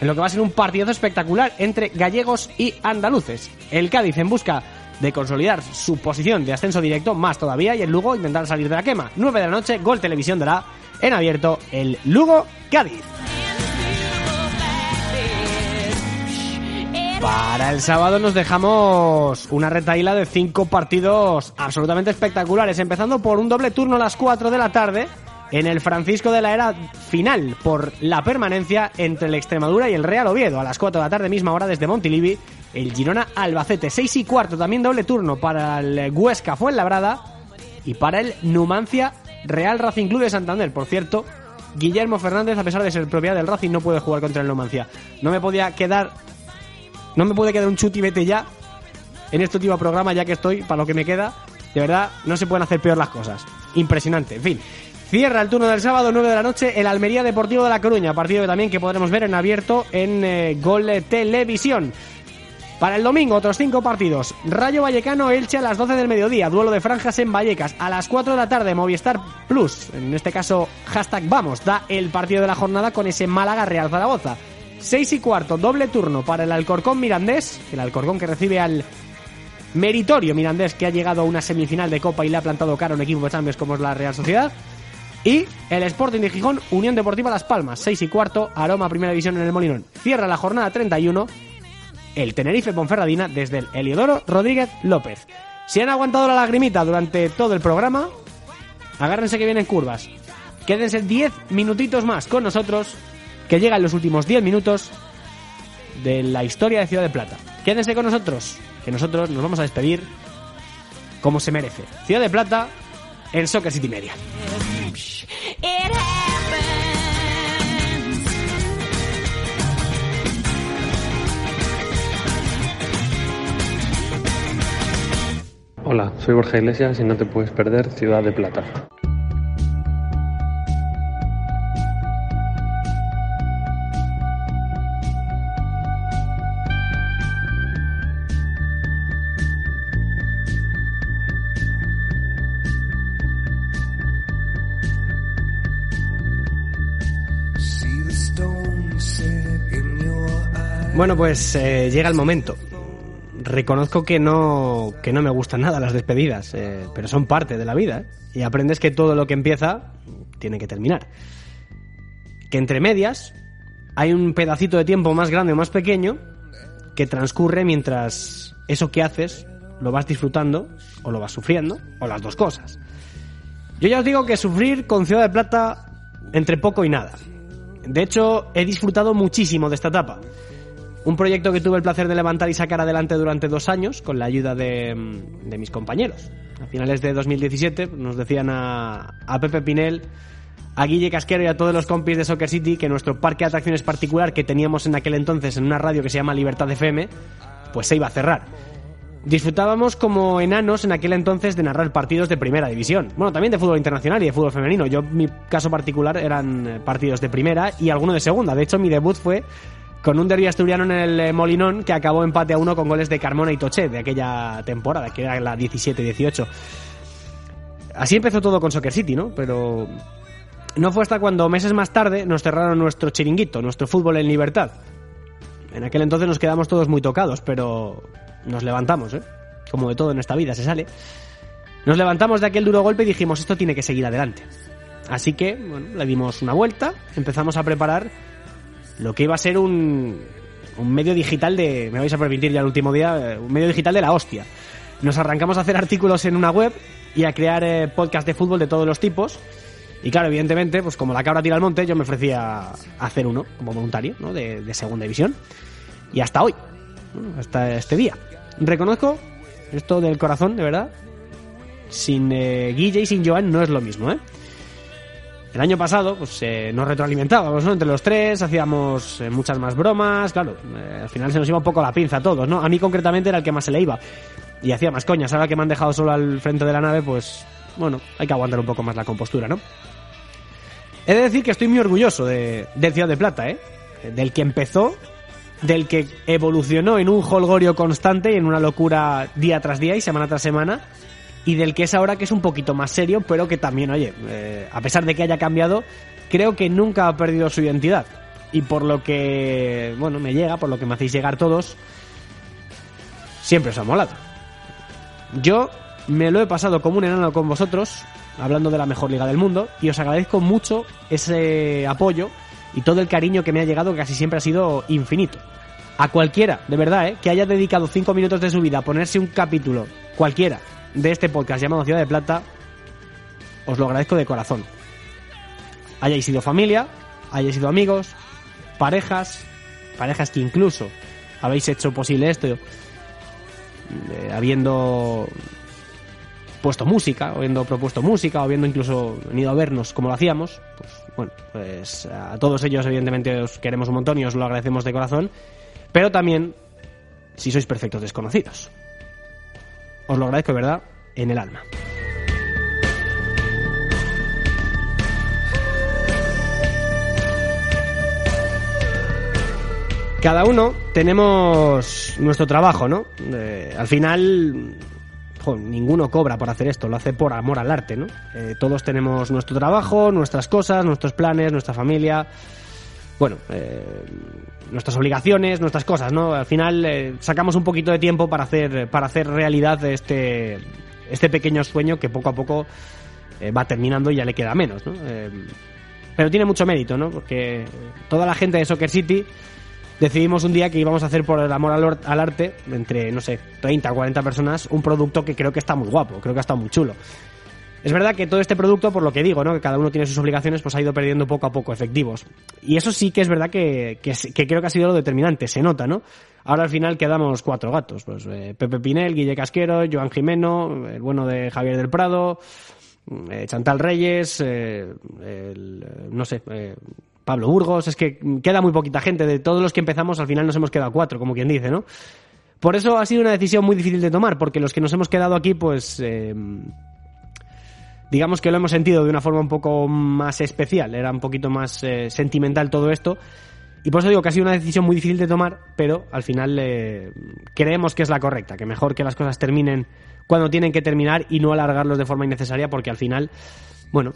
en lo que va a ser un partidazo espectacular entre gallegos y andaluces. El Cádiz en busca de consolidar su posición de ascenso directo, más todavía, y el Lugo intentar salir de la quema. 9 de la noche, Gol Televisión dará en abierto el Lugo Cádiz. Para el sábado nos dejamos una retaíla de cinco partidos absolutamente espectaculares, empezando por un doble turno a las 4 de la tarde en el Francisco de la Era final por la permanencia entre el Extremadura y el Real Oviedo. A las 4 de la tarde, misma hora desde Montilivi, el Girona Albacete. 6 y cuarto, también doble turno para el Huesca Fuenlabrada y para el Numancia Real Racing Club de Santander. Por cierto, Guillermo Fernández, a pesar de ser propiedad del Racing, no puede jugar contra el Numancia. No me podía quedar. No me puede quedar un chuti vete ya en este último programa, ya que estoy, para lo que me queda. De verdad, no se pueden hacer peor las cosas. Impresionante. En fin. Cierra el turno del sábado, 9 de la noche, el Almería Deportivo de La Coruña. Partido también que podremos ver en abierto en eh, Gol Televisión. Para el domingo, otros cinco partidos. Rayo Vallecano, Elche a las 12 del mediodía. Duelo de franjas en Vallecas. A las 4 de la tarde, Movistar Plus. En este caso, hashtag vamos. Da el partido de la jornada con ese Málaga Real Zaragoza. 6 y cuarto, doble turno para el Alcorcón Mirandés. El Alcorcón que recibe al meritorio Mirandés que ha llegado a una semifinal de Copa y le ha plantado cara a un equipo de Champions como es la Real Sociedad. Y el Sporting de Gijón, Unión Deportiva Las Palmas, 6 y cuarto, Aroma Primera División en el Molinón. Cierra la jornada 31 el Tenerife Ponferradina desde el Eliodoro Rodríguez López. Si han aguantado la lagrimita durante todo el programa, agárrense que vienen curvas. Quédense 10 minutitos más con nosotros, que llegan los últimos 10 minutos de la historia de Ciudad de Plata. Quédense con nosotros, que nosotros nos vamos a despedir como se merece. Ciudad de Plata en Soccer City Media. Hola, soy Borja Iglesias y no te puedes perder Ciudad de Plata. Bueno, pues eh, llega el momento. Reconozco que no, que no me gustan nada las despedidas, eh, pero son parte de la vida. ¿eh? Y aprendes que todo lo que empieza tiene que terminar. Que entre medias hay un pedacito de tiempo más grande o más pequeño que transcurre mientras eso que haces lo vas disfrutando o lo vas sufriendo o las dos cosas. Yo ya os digo que sufrir con Ciudad de Plata entre poco y nada. De hecho, he disfrutado muchísimo de esta etapa. Un proyecto que tuve el placer de levantar y sacar adelante durante dos años con la ayuda de, de mis compañeros. A finales de 2017 nos decían a, a Pepe Pinel, a Guille Casquero y a todos los compis de Soccer City que nuestro parque de atracciones particular que teníamos en aquel entonces en una radio que se llama Libertad FM, pues se iba a cerrar. Disfrutábamos como enanos en aquel entonces de narrar partidos de primera división. Bueno, también de fútbol internacional y de fútbol femenino. Yo, mi caso particular eran eh, partidos de primera y alguno de segunda. De hecho, mi debut fue con un derbi asturiano en el eh, Molinón que acabó empate a uno con goles de Carmona y Toché de aquella temporada, que era la 17-18. Así empezó todo con Soccer City, ¿no? Pero no fue hasta cuando meses más tarde nos cerraron nuestro chiringuito, nuestro fútbol en libertad. En aquel entonces nos quedamos todos muy tocados, pero nos levantamos, ¿eh? Como de todo en esta vida se sale. Nos levantamos de aquel duro golpe y dijimos, esto tiene que seguir adelante. Así que, bueno, le dimos una vuelta, empezamos a preparar lo que iba a ser un, un medio digital de, me vais a permitir ya el último día, eh, un medio digital de la hostia. Nos arrancamos a hacer artículos en una web y a crear eh, podcast de fútbol de todos los tipos. Y claro, evidentemente, pues como la cabra tira al monte, yo me ofrecía a hacer uno como voluntario, ¿no? De, de segunda división. Y hasta hoy, hasta este día. Reconozco esto del corazón, de verdad. Sin eh, Guille y sin Joan no es lo mismo, ¿eh? El año pasado, pues eh, nos retroalimentábamos, ¿no? Entre los tres, hacíamos eh, muchas más bromas, claro, eh, al final se nos iba un poco la pinza a todos, ¿no? A mí concretamente era el que más se le iba. Y hacía más coñas, ahora que me han dejado solo al frente de la nave, pues, bueno, hay que aguantar un poco más la compostura, ¿no? He de decir que estoy muy orgulloso de, Ciudad de Plata, ¿eh? Del que empezó, del que evolucionó en un holgorio constante y en una locura día tras día y semana tras semana, y del que es ahora que es un poquito más serio, pero que también, oye, eh, a pesar de que haya cambiado, creo que nunca ha perdido su identidad. y por lo que, bueno, me llega, por lo que me hacéis llegar todos, siempre os ha molado. Yo me lo he pasado como un enano con vosotros, hablando de la mejor liga del mundo, y os agradezco mucho ese apoyo y todo el cariño que me ha llegado, que casi siempre ha sido infinito. A cualquiera, de verdad, ¿eh? que haya dedicado cinco minutos de su vida a ponerse un capítulo, cualquiera, de este podcast llamado Ciudad de Plata, os lo agradezco de corazón. Hayáis sido familia, hayáis sido amigos, parejas, parejas que incluso habéis hecho posible esto, eh, habiendo puesto música, habiendo propuesto música, o habiendo incluso venido a vernos como lo hacíamos, pues bueno, pues a todos ellos evidentemente os queremos un montón y os lo agradecemos de corazón, pero también si sois perfectos desconocidos. Os lo agradezco de verdad en el alma. Cada uno tenemos nuestro trabajo, ¿no? Eh, al final, ninguno cobra por hacer esto, lo hace por amor al arte, ¿no? Eh, todos tenemos nuestro trabajo, nuestras cosas, nuestros planes, nuestra familia, bueno, eh, nuestras obligaciones, nuestras cosas, ¿no? Al final eh, sacamos un poquito de tiempo para hacer, para hacer realidad este, este pequeño sueño que poco a poco eh, va terminando y ya le queda menos, ¿no? Eh, pero tiene mucho mérito, ¿no? Porque toda la gente de Soccer City decidimos un día que íbamos a hacer por el amor al, al arte, entre, no sé, 30 o 40 personas, un producto que creo que está muy guapo, creo que ha estado muy chulo. Es verdad que todo este producto, por lo que digo, ¿no? que cada uno tiene sus obligaciones, pues ha ido perdiendo poco a poco efectivos. Y eso sí que es verdad que, que, creo que ha sido lo determinante, se nota, ¿no? Ahora al final quedamos cuatro gatos, pues eh, Pepe Pinel, Guille Casquero, Joan Jimeno, el bueno de Javier del Prado, eh, Chantal Reyes, eh, el, no sé, Pablo Burgos, es que queda muy poquita gente, de todos los que empezamos al final nos hemos quedado cuatro, como quien dice, ¿no? Por eso ha sido una decisión muy difícil de tomar, porque los que nos hemos quedado aquí, pues... digamos que lo hemos sentido de una forma un poco más especial, era un poquito más eh, sentimental todo esto. Y por eso digo que ha sido una decisión muy difícil de tomar, pero al final eh, creemos que es la correcta, que mejor que las cosas terminen cuando tienen que terminar y no alargarlos de forma innecesaria, porque al final, bueno,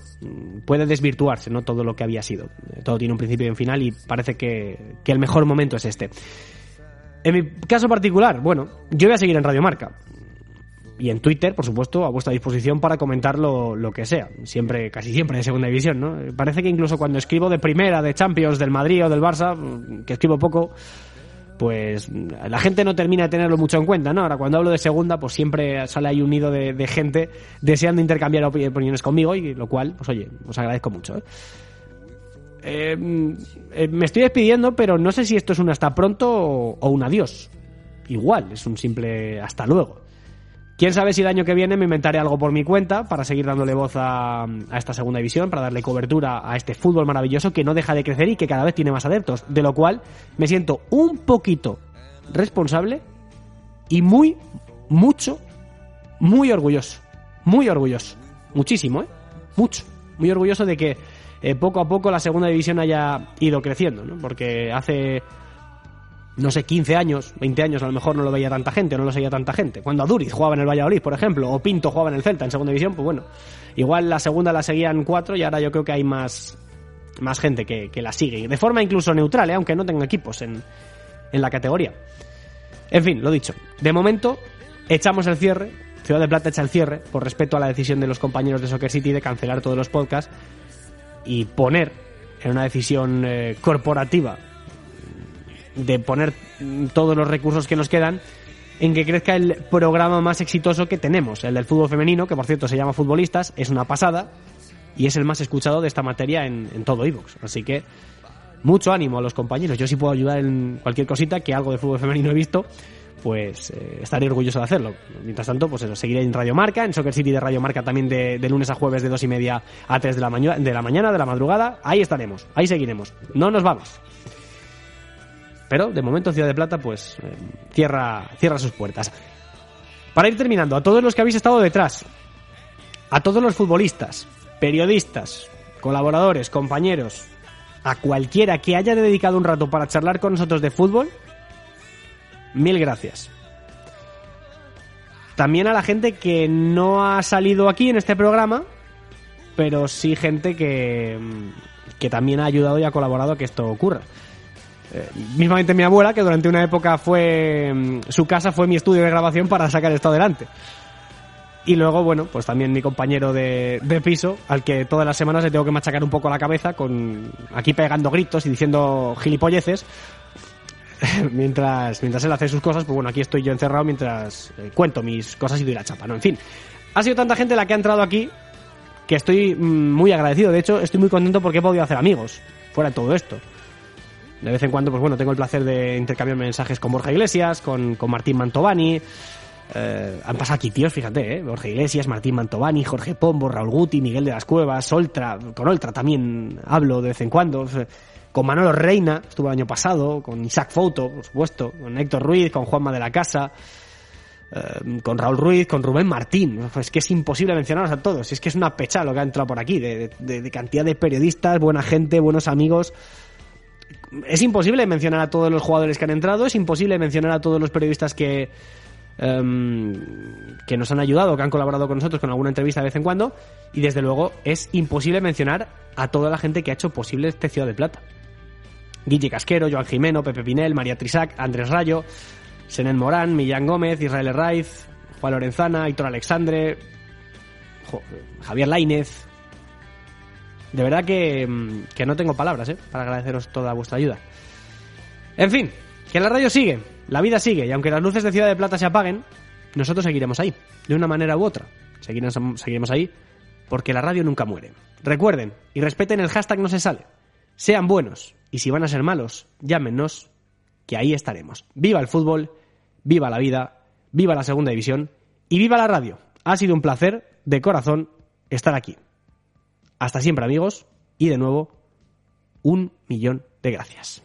puede desvirtuarse no todo lo que había sido. Todo tiene un principio y un final y parece que, que el mejor momento es este. En mi caso particular, bueno, yo voy a seguir en Radio Marca y en Twitter, por supuesto, a vuestra disposición para comentar lo, que sea. Siempre, casi siempre de segunda división, ¿no? Parece que incluso cuando escribo de primera, de Champions, del Madrid o del Barça, que escribo poco, pues la gente no termina de tenerlo mucho en cuenta, ¿no? Ahora cuando hablo de segunda, pues siempre sale ahí un nido de, gente deseando intercambiar opi- opiniones conmigo y lo cual, pues oye, os agradezco mucho, ¿eh? Mm, eh, me estoy despidiendo, pero no sé si esto es un hasta pronto o un adiós. Igual, es un simple hasta luego. Quién sabe si el año que viene me inventaré algo por mi cuenta para seguir dándole voz a, esta segunda división, para darle cobertura a este fútbol maravilloso que no deja de crecer y que cada vez tiene más adeptos. De lo cual me siento un poquito responsable y muy, mucho, muy orgulloso. Muy orgulloso. Muchísimo, ¿eh? Mucho. Muy orgulloso de que eh, poco a poco la segunda división haya ido creciendo, ¿no? Porque hace no sé, 15 años, 20 años, a lo mejor no lo veía tanta gente, no lo seguía tanta gente. Cuando Aduriz jugaba en el Valladolid, por ejemplo, o Pinto jugaba en el Celta en segunda división, pues bueno, igual la segunda la seguían cuatro y ahora yo creo que hay más, más gente que, que la sigue. De forma incluso neutral, ¿eh? aunque no tenga equipos en, en la categoría. En fin, lo dicho. De momento, echamos el cierre. Ciudad de Plata echa el cierre, por respeto a la decisión de los compañeros de Soccer City de cancelar todos los podcasts y poner en una decisión eh, corporativa de poner todos los recursos que nos quedan en que crezca el programa más exitoso que tenemos, el del fútbol femenino, que por cierto se llama Futbolistas, es una pasada y es el más escuchado de esta materia en, todo iVoox. Así que mucho ánimo a los compañeros. Yo sí puedo ayudar en cualquier cosita que algo de fútbol femenino he visto, pues eh, estaré orgulloso de hacerlo. Mientras tanto, pues eso, seguiré en Radio Marca, en Soccer City de Radio Marca también de, lunes a jueves de dos y media a tres de la, de la mañana, de la madrugada. Ahí estaremos, ahí seguiremos. No nos vamos. Pero de momento Ciudad de Plata pues eh, cierra, cierra sus puertas. Para ir terminando, a todos los que habéis estado detrás, a todos los futbolistas, periodistas, colaboradores, compañeros, a cualquiera que haya dedicado un rato para charlar con nosotros de fútbol, mil gracias. También a la gente que no ha salido aquí en este programa, pero sí gente que, que también ha ayudado y ha colaborado a que esto ocurra. Eh, mismamente mi abuela, que durante una época fue mm, su casa fue mi estudio de grabación para sacar esto adelante. Y luego, bueno, pues también mi compañero de, de piso, al que todas las semanas le tengo que machacar un poco la cabeza con aquí pegando gritos y diciendo gilipolleces. mientras, mientras él hace sus cosas, pues bueno, aquí estoy yo encerrado mientras eh, cuento mis cosas y doy la chapa, ¿no? En fin, ha sido tanta gente la que ha entrado aquí que estoy mm, muy agradecido. De hecho, estoy muy contento porque he podido hacer amigos fuera de todo esto. De vez en cuando, pues bueno, tengo el placer de intercambiar mensajes con Borja Iglesias, con, con Martín Mantovani. Eh, han pasado aquí tíos, fíjate, ¿eh? Borja Iglesias, Martín Mantovani, Jorge Pombo, Raúl Guti, Miguel de las Cuevas, Oltra, con Oltra también hablo de vez en cuando. Con Manolo Reina, estuvo el año pasado, con Isaac Foto, por supuesto, con Héctor Ruiz, con Juanma de la Casa, eh, con Raúl Ruiz, con Rubén Martín. Es que es imposible mencionarlos a todos. Es que es una pecha lo que ha entrado por aquí, de, de- de cantidad de periodistas, buena gente, buenos amigos. Es imposible mencionar a todos los jugadores que han entrado, es imposible mencionar a todos los periodistas que, em, que nos han ayudado, que han colaborado con nosotros con alguna entrevista de vez en cuando. Y desde luego es imposible mencionar a toda la gente que ha hecho posible este Ciudad de Plata. Guille Casquero, Joan Jimeno, Pepe Pinel, María Trisac, Andrés Rayo, Senén Morán, Millán Gómez, Israel Raiz, Juan Lorenzana, Héctor Alexandre, Javier Lainez. De verdad que, mm, que no tengo palabras ¿eh? para agradeceros toda vuestra ayuda. En fin, que la radio sigue, la vida sigue, y aunque las luces de Ciudad de Plata se apaguen, nosotros seguiremos ahí, de una manera u otra. Seguiremos, seguiremos ahí porque la radio nunca muere. Recuerden y respeten el hashtag no se sale. Sean buenos y si van a ser malos, llámenos, que ahí estaremos. Viva el fútbol, viva la vida, viva la segunda división y viva la radio. Ha sido un placer de corazón estar aquí. Hasta siempre amigos y de nuevo un millón de gracias.